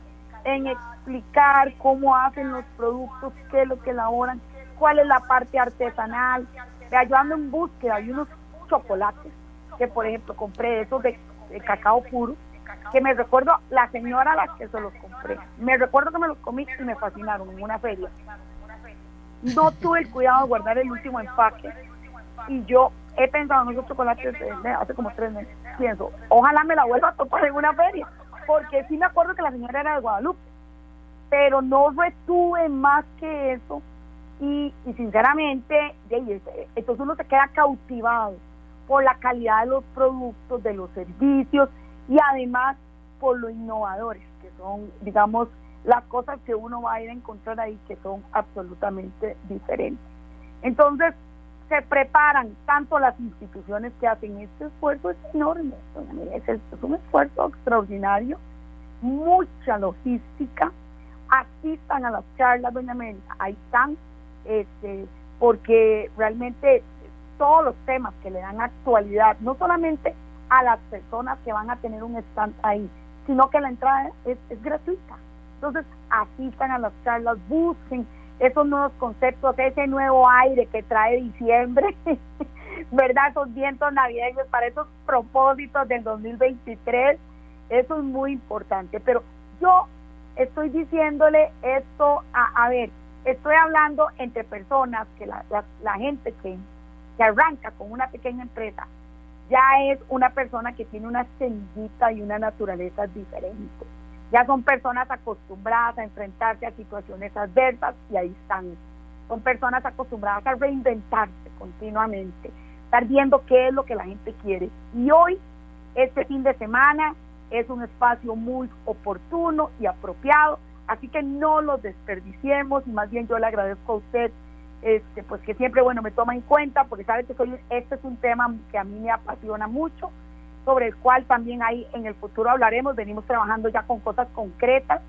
Speaker 6: en explicar cómo hacen los productos, qué es lo que elaboran, cuál es la parte artesanal. Me yo en búsqueda, hay unos chocolates que por ejemplo compré esos de, cacao puro, que me recuerdo la señora a la que se los compré. Me recuerdo que me los comí y me fascinaron en una feria. No tuve el cuidado de guardar el último empaque y yo he pensado en esos chocolates hace como tres meses. Pienso, ojalá me la vuelva a topar en una feria porque sí me acuerdo que la señora era de Guadalupe, pero no retuve más que eso y, sinceramente, entonces uno se queda cautivado por la calidad de los productos, de los servicios y además por lo innovadores, que son, digamos, las cosas que uno va a ir a encontrar ahí que son absolutamente diferentes. Entonces, se preparan tanto las instituciones que hacen este esfuerzo, es enorme, es, un esfuerzo extraordinario, mucha logística, asistan a las charlas, doña Amelia, ahí están, este, porque realmente todos los temas que le dan actualidad, no solamente a las personas que van a tener un stand ahí, sino que la entrada es, es gratuita. Entonces, asistan a las charlas, busquen esos nuevos conceptos, ese nuevo aire que trae diciembre, ¿verdad? Esos vientos navideños para esos propósitos del 2023, eso es muy importante. Pero yo estoy diciéndole esto, a, a ver, estoy hablando entre personas, que la, la, gente que, que arranca con una pequeña empresa, ya es una persona que tiene una semillita y una naturaleza diferente ya son personas acostumbradas a enfrentarse a situaciones adversas y ahí están. son personas acostumbradas a reinventarse continuamente, estar viendo qué es lo que la gente quiere. Y hoy, este fin de semana, es un espacio muy oportuno y apropiado, así que no lo desperdiciemos y más bien yo le agradezco a usted este, pues que siempre bueno me toma en cuenta porque sabe que soy, este es un tema que a mí me apasiona mucho, sobre el cual también ahí en el futuro hablaremos, venimos trabajando ya con cosas concretas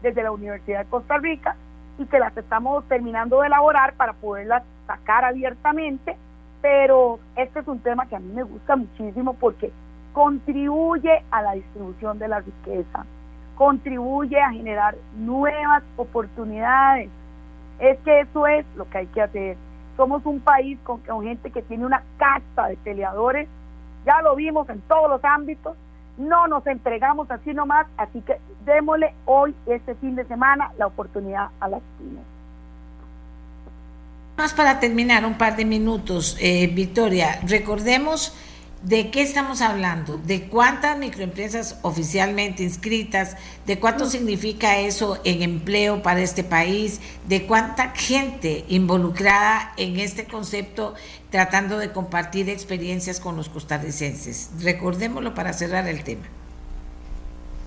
Speaker 6: desde la Universidad de Costa Rica y que las estamos terminando de elaborar para poderlas sacar abiertamente, pero este es un tema que a mí me gusta muchísimo porque contribuye a la distribución de la riqueza, contribuye a generar nuevas oportunidades. Es que eso es lo que hay que hacer. Somos un país con, con gente que tiene una casta de peleadores, ya lo vimos en todos los ámbitos, no nos entregamos así nomás, así que démosle hoy, este fin de semana, la oportunidad a las pymes.
Speaker 2: Más para terminar, un par de minutos, eh, Victoria, recordemos ¿De qué estamos hablando? ¿De cuántas microempresas oficialmente inscritas? ¿De cuánto significa eso en empleo para este país? ¿De cuánta gente involucrada en este concepto tratando de compartir experiencias con los costarricenses? Recordémoslo para cerrar el tema.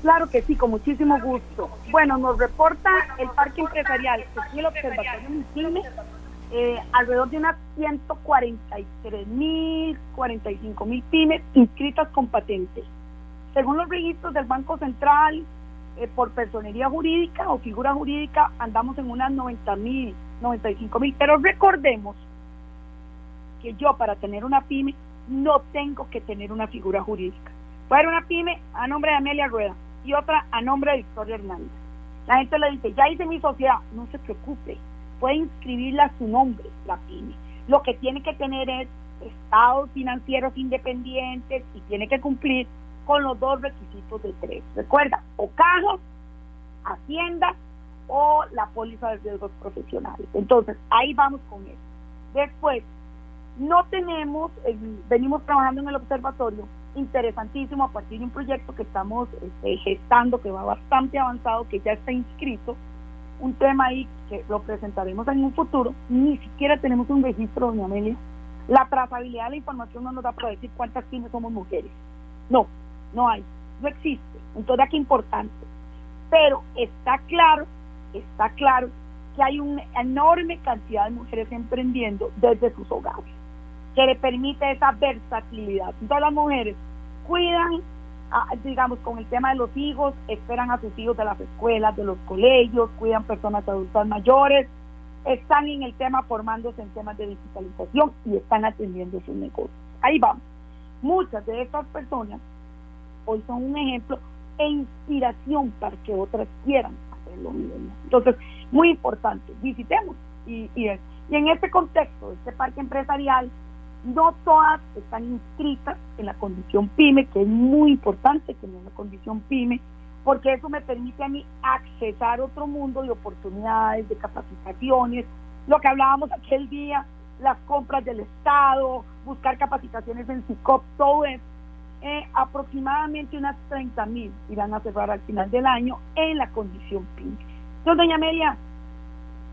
Speaker 6: Claro que sí, con muchísimo gusto. Bueno, nos reporta el Parque Empresarial, que el Observatorio eh, alrededor de unas 143 mil, 45 mil pymes inscritas con patentes. Según los registros del Banco Central, eh, por personería jurídica o figura jurídica, andamos en unas 90 mil, 95 mil. Pero recordemos que yo para tener una pyme no tengo que tener una figura jurídica. Puede haber una pyme a nombre de Amelia Rueda y otra a nombre de Victoria Hernández. La gente le dice, ya hice mi sociedad, no se preocupe, puede inscribirla a su nombre, la pyme. Lo que tiene que tener es estados financieros independientes y tiene que cumplir con los dos requisitos de tres. Recuerda, o caja, hacienda o la póliza de riesgos profesionales. Entonces, ahí vamos con eso. Después, no tenemos, venimos trabajando en el observatorio, interesantísimo a partir de un proyecto que estamos este, gestando, que va bastante avanzado, que ya está inscrito, un tema ahí que lo presentaremos en un futuro, ni siquiera tenemos un registro, doña Amelia. La trazabilidad de la información no nos da para decir cuántas pymes somos mujeres. No, no hay, no existe. Entonces, qué importante. Pero está claro, está claro que hay una enorme cantidad de mujeres emprendiendo desde sus hogares, que le permite esa versatilidad. Todas las mujeres cuidan digamos, con el tema de los hijos, esperan a sus hijos de las escuelas, de los colegios, cuidan personas adultas mayores, están en el tema formándose en temas de digitalización y están atendiendo sus negocios. Ahí vamos. Muchas de estas personas hoy son un ejemplo e inspiración para que otras quieran hacer lo mismo. Entonces, muy importante, visitemos y, y en este contexto, este parque empresarial, no todas están inscritas en la condición PYME, que es muy importante tener una condición PYME, porque eso me permite a mí accesar otro mundo de oportunidades, de capacitaciones, lo que hablábamos aquel día, las compras del Estado, buscar capacitaciones en SICOP, todo eso. Eh, aproximadamente unas 30 mil irán a cerrar al final del año en la condición PYME. Entonces, doña Media,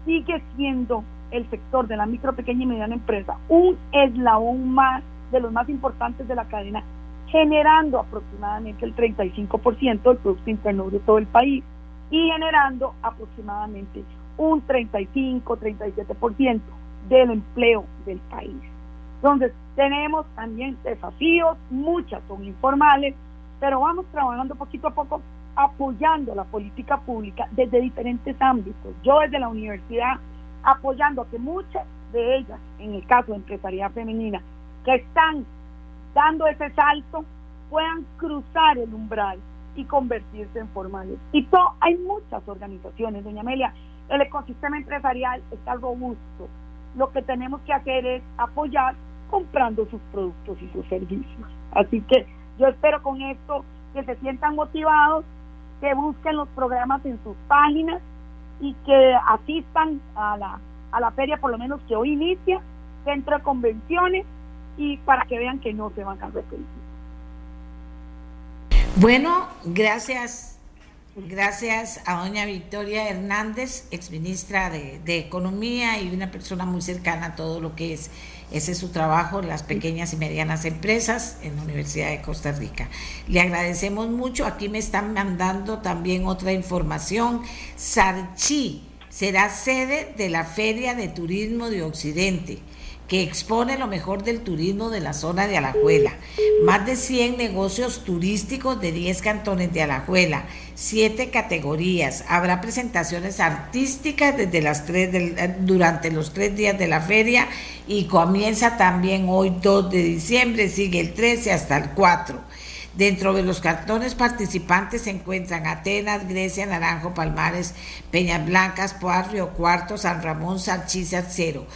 Speaker 6: sigue siendo el sector de la micro, pequeña y mediana empresa un eslabón más de los más importantes de la cadena, generando aproximadamente el 35% del Producto Interno de todo el país y generando aproximadamente un 35-37% del empleo del país. Entonces, tenemos también desafíos, muchas son informales, pero vamos trabajando poquito a poco apoyando la política pública desde diferentes ámbitos. Yo desde la universidad apoyando a que muchas de ellas, en el caso de empresarial femenina, que están dando ese salto, puedan cruzar el umbral y convertirse en formales. Y to, hay muchas organizaciones, doña Amelia, el ecosistema empresarial está robusto. Lo que tenemos que hacer es apoyar comprando sus productos y sus servicios. Así que yo espero con esto que se sientan motivados, que busquen los programas en sus páginas y que asistan a la, a la feria, por lo menos que hoy inicia, centro de convenciones, y para que vean que no se van a arrepentir.
Speaker 2: Bueno, gracias Gracias a doña Victoria Hernández, exministra de, de Economía y una persona muy cercana a todo lo que es ese es su trabajo, las pequeñas y medianas empresas en la Universidad de Costa Rica. Le agradecemos mucho. Aquí me están mandando también otra información. Sarchi será sede de la Feria de Turismo de Occidente que expone lo mejor del turismo de la zona de Alajuela. Más de 100 negocios turísticos de 10 cantones de Alajuela, 7 categorías. Habrá presentaciones artísticas desde las 3 del, durante los tres días de la feria y comienza también hoy 2 de diciembre, sigue el 13 hasta el 4. Dentro de los cantones participantes se encuentran Atenas, Grecia, Naranjo, Palmares, Peñas Blancas, Poar, Cuarto, San Ramón, Salchiza, Cero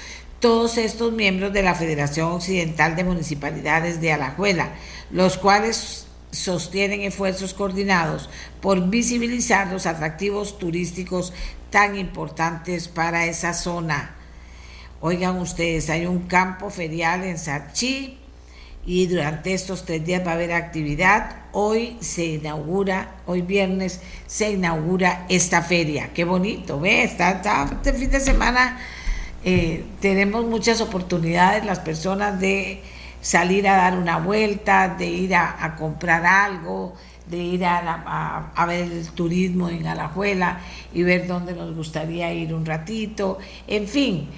Speaker 2: todos estos miembros de la Federación Occidental de Municipalidades de Alajuela, los cuales sostienen esfuerzos coordinados por visibilizar los atractivos turísticos tan importantes para esa zona. Oigan ustedes, hay un campo ferial en Sarchi y durante estos tres días va a haber actividad. Hoy se inaugura, hoy viernes se inaugura esta feria. Qué bonito, ¿ve? Está este fin de semana eh, tenemos muchas oportunidades las personas de salir a dar una vuelta, de ir a, comprar algo, de ir a, a, ver el turismo en Alajuela y ver dónde nos gustaría ir un ratito, en fin.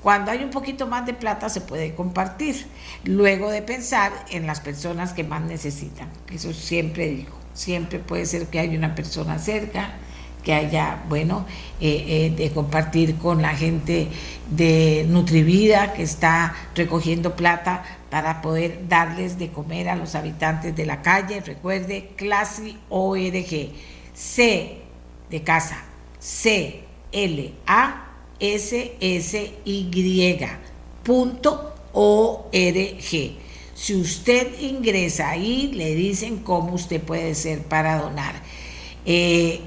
Speaker 2: Cuando hay un poquito más de plata se puede compartir, luego de pensar en las personas que más necesitan. Eso siempre digo, siempre puede ser que haya una persona cerca, que haya, bueno, eh, eh, de compartir con la gente de Nutrivida que está recogiendo plata para poder darles de comer a los habitantes de la calle. Recuerde, clase ORG, C de casa, C L A S S Y punto ORG. Si usted ingresa ahí, le dicen cómo usted puede ser para donar. Eh,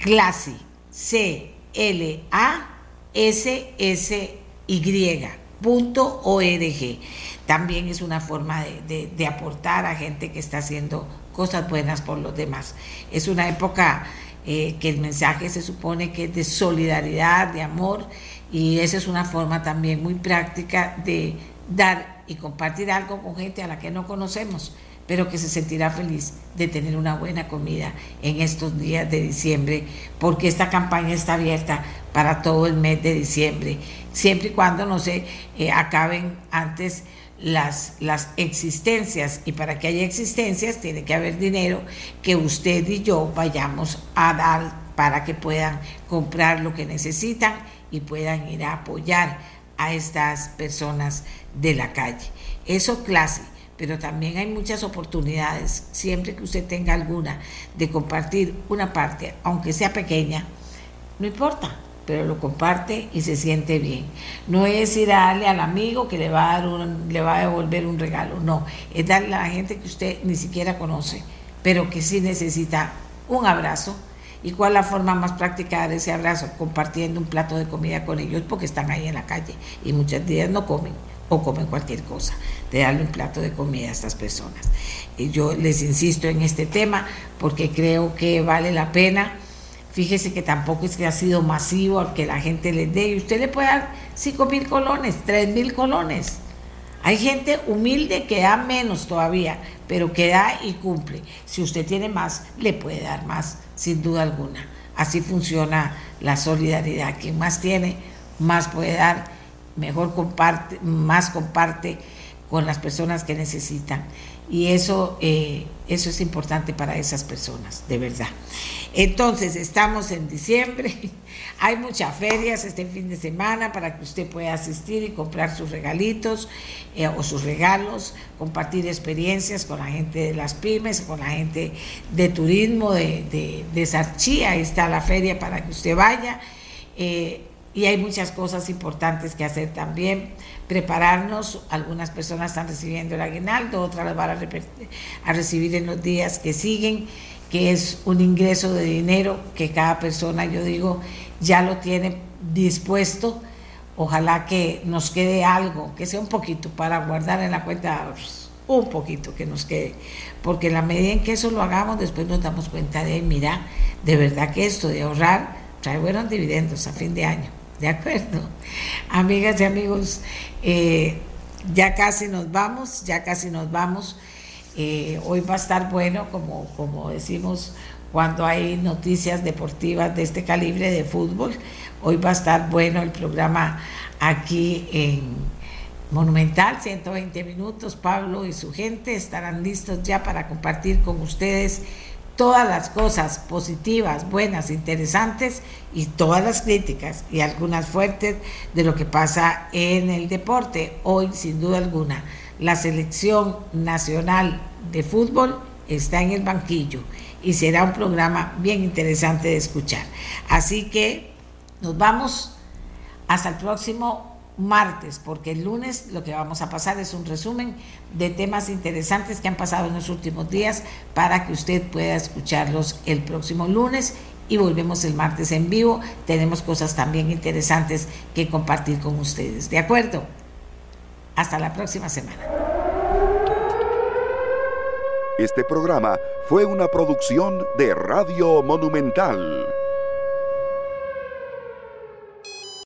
Speaker 2: clase C L A S S Y punto org. También es una forma de, aportar a gente que está haciendo cosas buenas por los demás. Es una época eh, que el mensaje se supone que es de solidaridad, de amor, y esa es una forma también muy práctica de dar y compartir algo con gente a la que no conocemos pero que se sentirá feliz de tener una buena comida en estos días de diciembre, porque esta campaña está abierta para todo el mes de diciembre, siempre y cuando no se eh, acaben antes las, las existencias, y para que haya existencias tiene que haber dinero que usted y yo vayamos a dar para que puedan comprar lo que necesitan y puedan ir a apoyar a estas personas de la calle. Eso clase pero también hay muchas oportunidades, siempre que usted tenga alguna, de compartir una parte, aunque sea pequeña, no importa, pero lo comparte y se siente bien. No es ir a darle al amigo que le va a, dar le va a devolver un regalo, no, es darle a la gente que usted ni siquiera conoce, pero que sí necesita un abrazo. ¿Y cuál es la forma más práctica de dar ese abrazo? Compartiendo un plato de comida con ellos porque están ahí en la calle y muchos días no comen o comen cualquier cosa, de darle un plato de comida a estas personas. Y yo les insisto en este tema porque creo que vale la pena. Fíjese que tampoco es que ha sido masivo al que la gente les dé. Y usted le puede dar 5 mil colones, 3 mil colones. Hay gente humilde que da menos todavía, pero que da y cumple. Si usted tiene más, le puede dar más, sin duda alguna. Así funciona la solidaridad. Quien más tiene, más puede dar mejor comparte, más comparte con las personas que necesitan. Y eso, eh, eso es importante para esas personas, de verdad. Entonces, estamos en diciembre, hay muchas ferias este fin de semana para que usted pueda asistir y comprar sus regalitos eh, o sus regalos, compartir experiencias con la gente de las pymes, con la gente de turismo de, de, de ahí está la feria para que usted vaya. Eh, y hay muchas cosas importantes que hacer también. Prepararnos, algunas personas están recibiendo el aguinaldo, otras lo van a, recibir en los días que siguen, que es un ingreso de dinero que cada persona, yo digo, ya lo tiene dispuesto. Ojalá que nos quede algo, que sea un poquito para guardar en la cuenta un poquito que nos quede, porque en la medida en que eso lo hagamos, después nos damos cuenta de, mira, de verdad que esto de ahorrar trae buenos dividendos a fin de año. ¿De acuerdo? Amigas y amigos, eh, ya casi nos vamos, ya casi nos vamos. Eh, hoy va a estar bueno, como, como decimos, cuando hay noticias deportivas de este calibre de fútbol. Hoy va a estar bueno el programa aquí en Monumental, 120 minutos. Pablo y su gente estarán listos ya para compartir con ustedes todas las cosas positivas, buenas, interesantes y todas las críticas y algunas fuertes de lo que pasa en el deporte. Hoy, sin duda alguna, la selección nacional de fútbol está en el banquillo y será un programa bien interesante de escuchar. Así que nos vamos hasta el próximo martes, porque el lunes lo que vamos a pasar es un resumen de temas interesantes que han pasado en los últimos días para que usted pueda escucharlos el próximo lunes y volvemos el martes en vivo. Tenemos cosas también interesantes que compartir con ustedes. ¿De acuerdo? Hasta la próxima semana.
Speaker 1: Este programa fue una producción de Radio Monumental.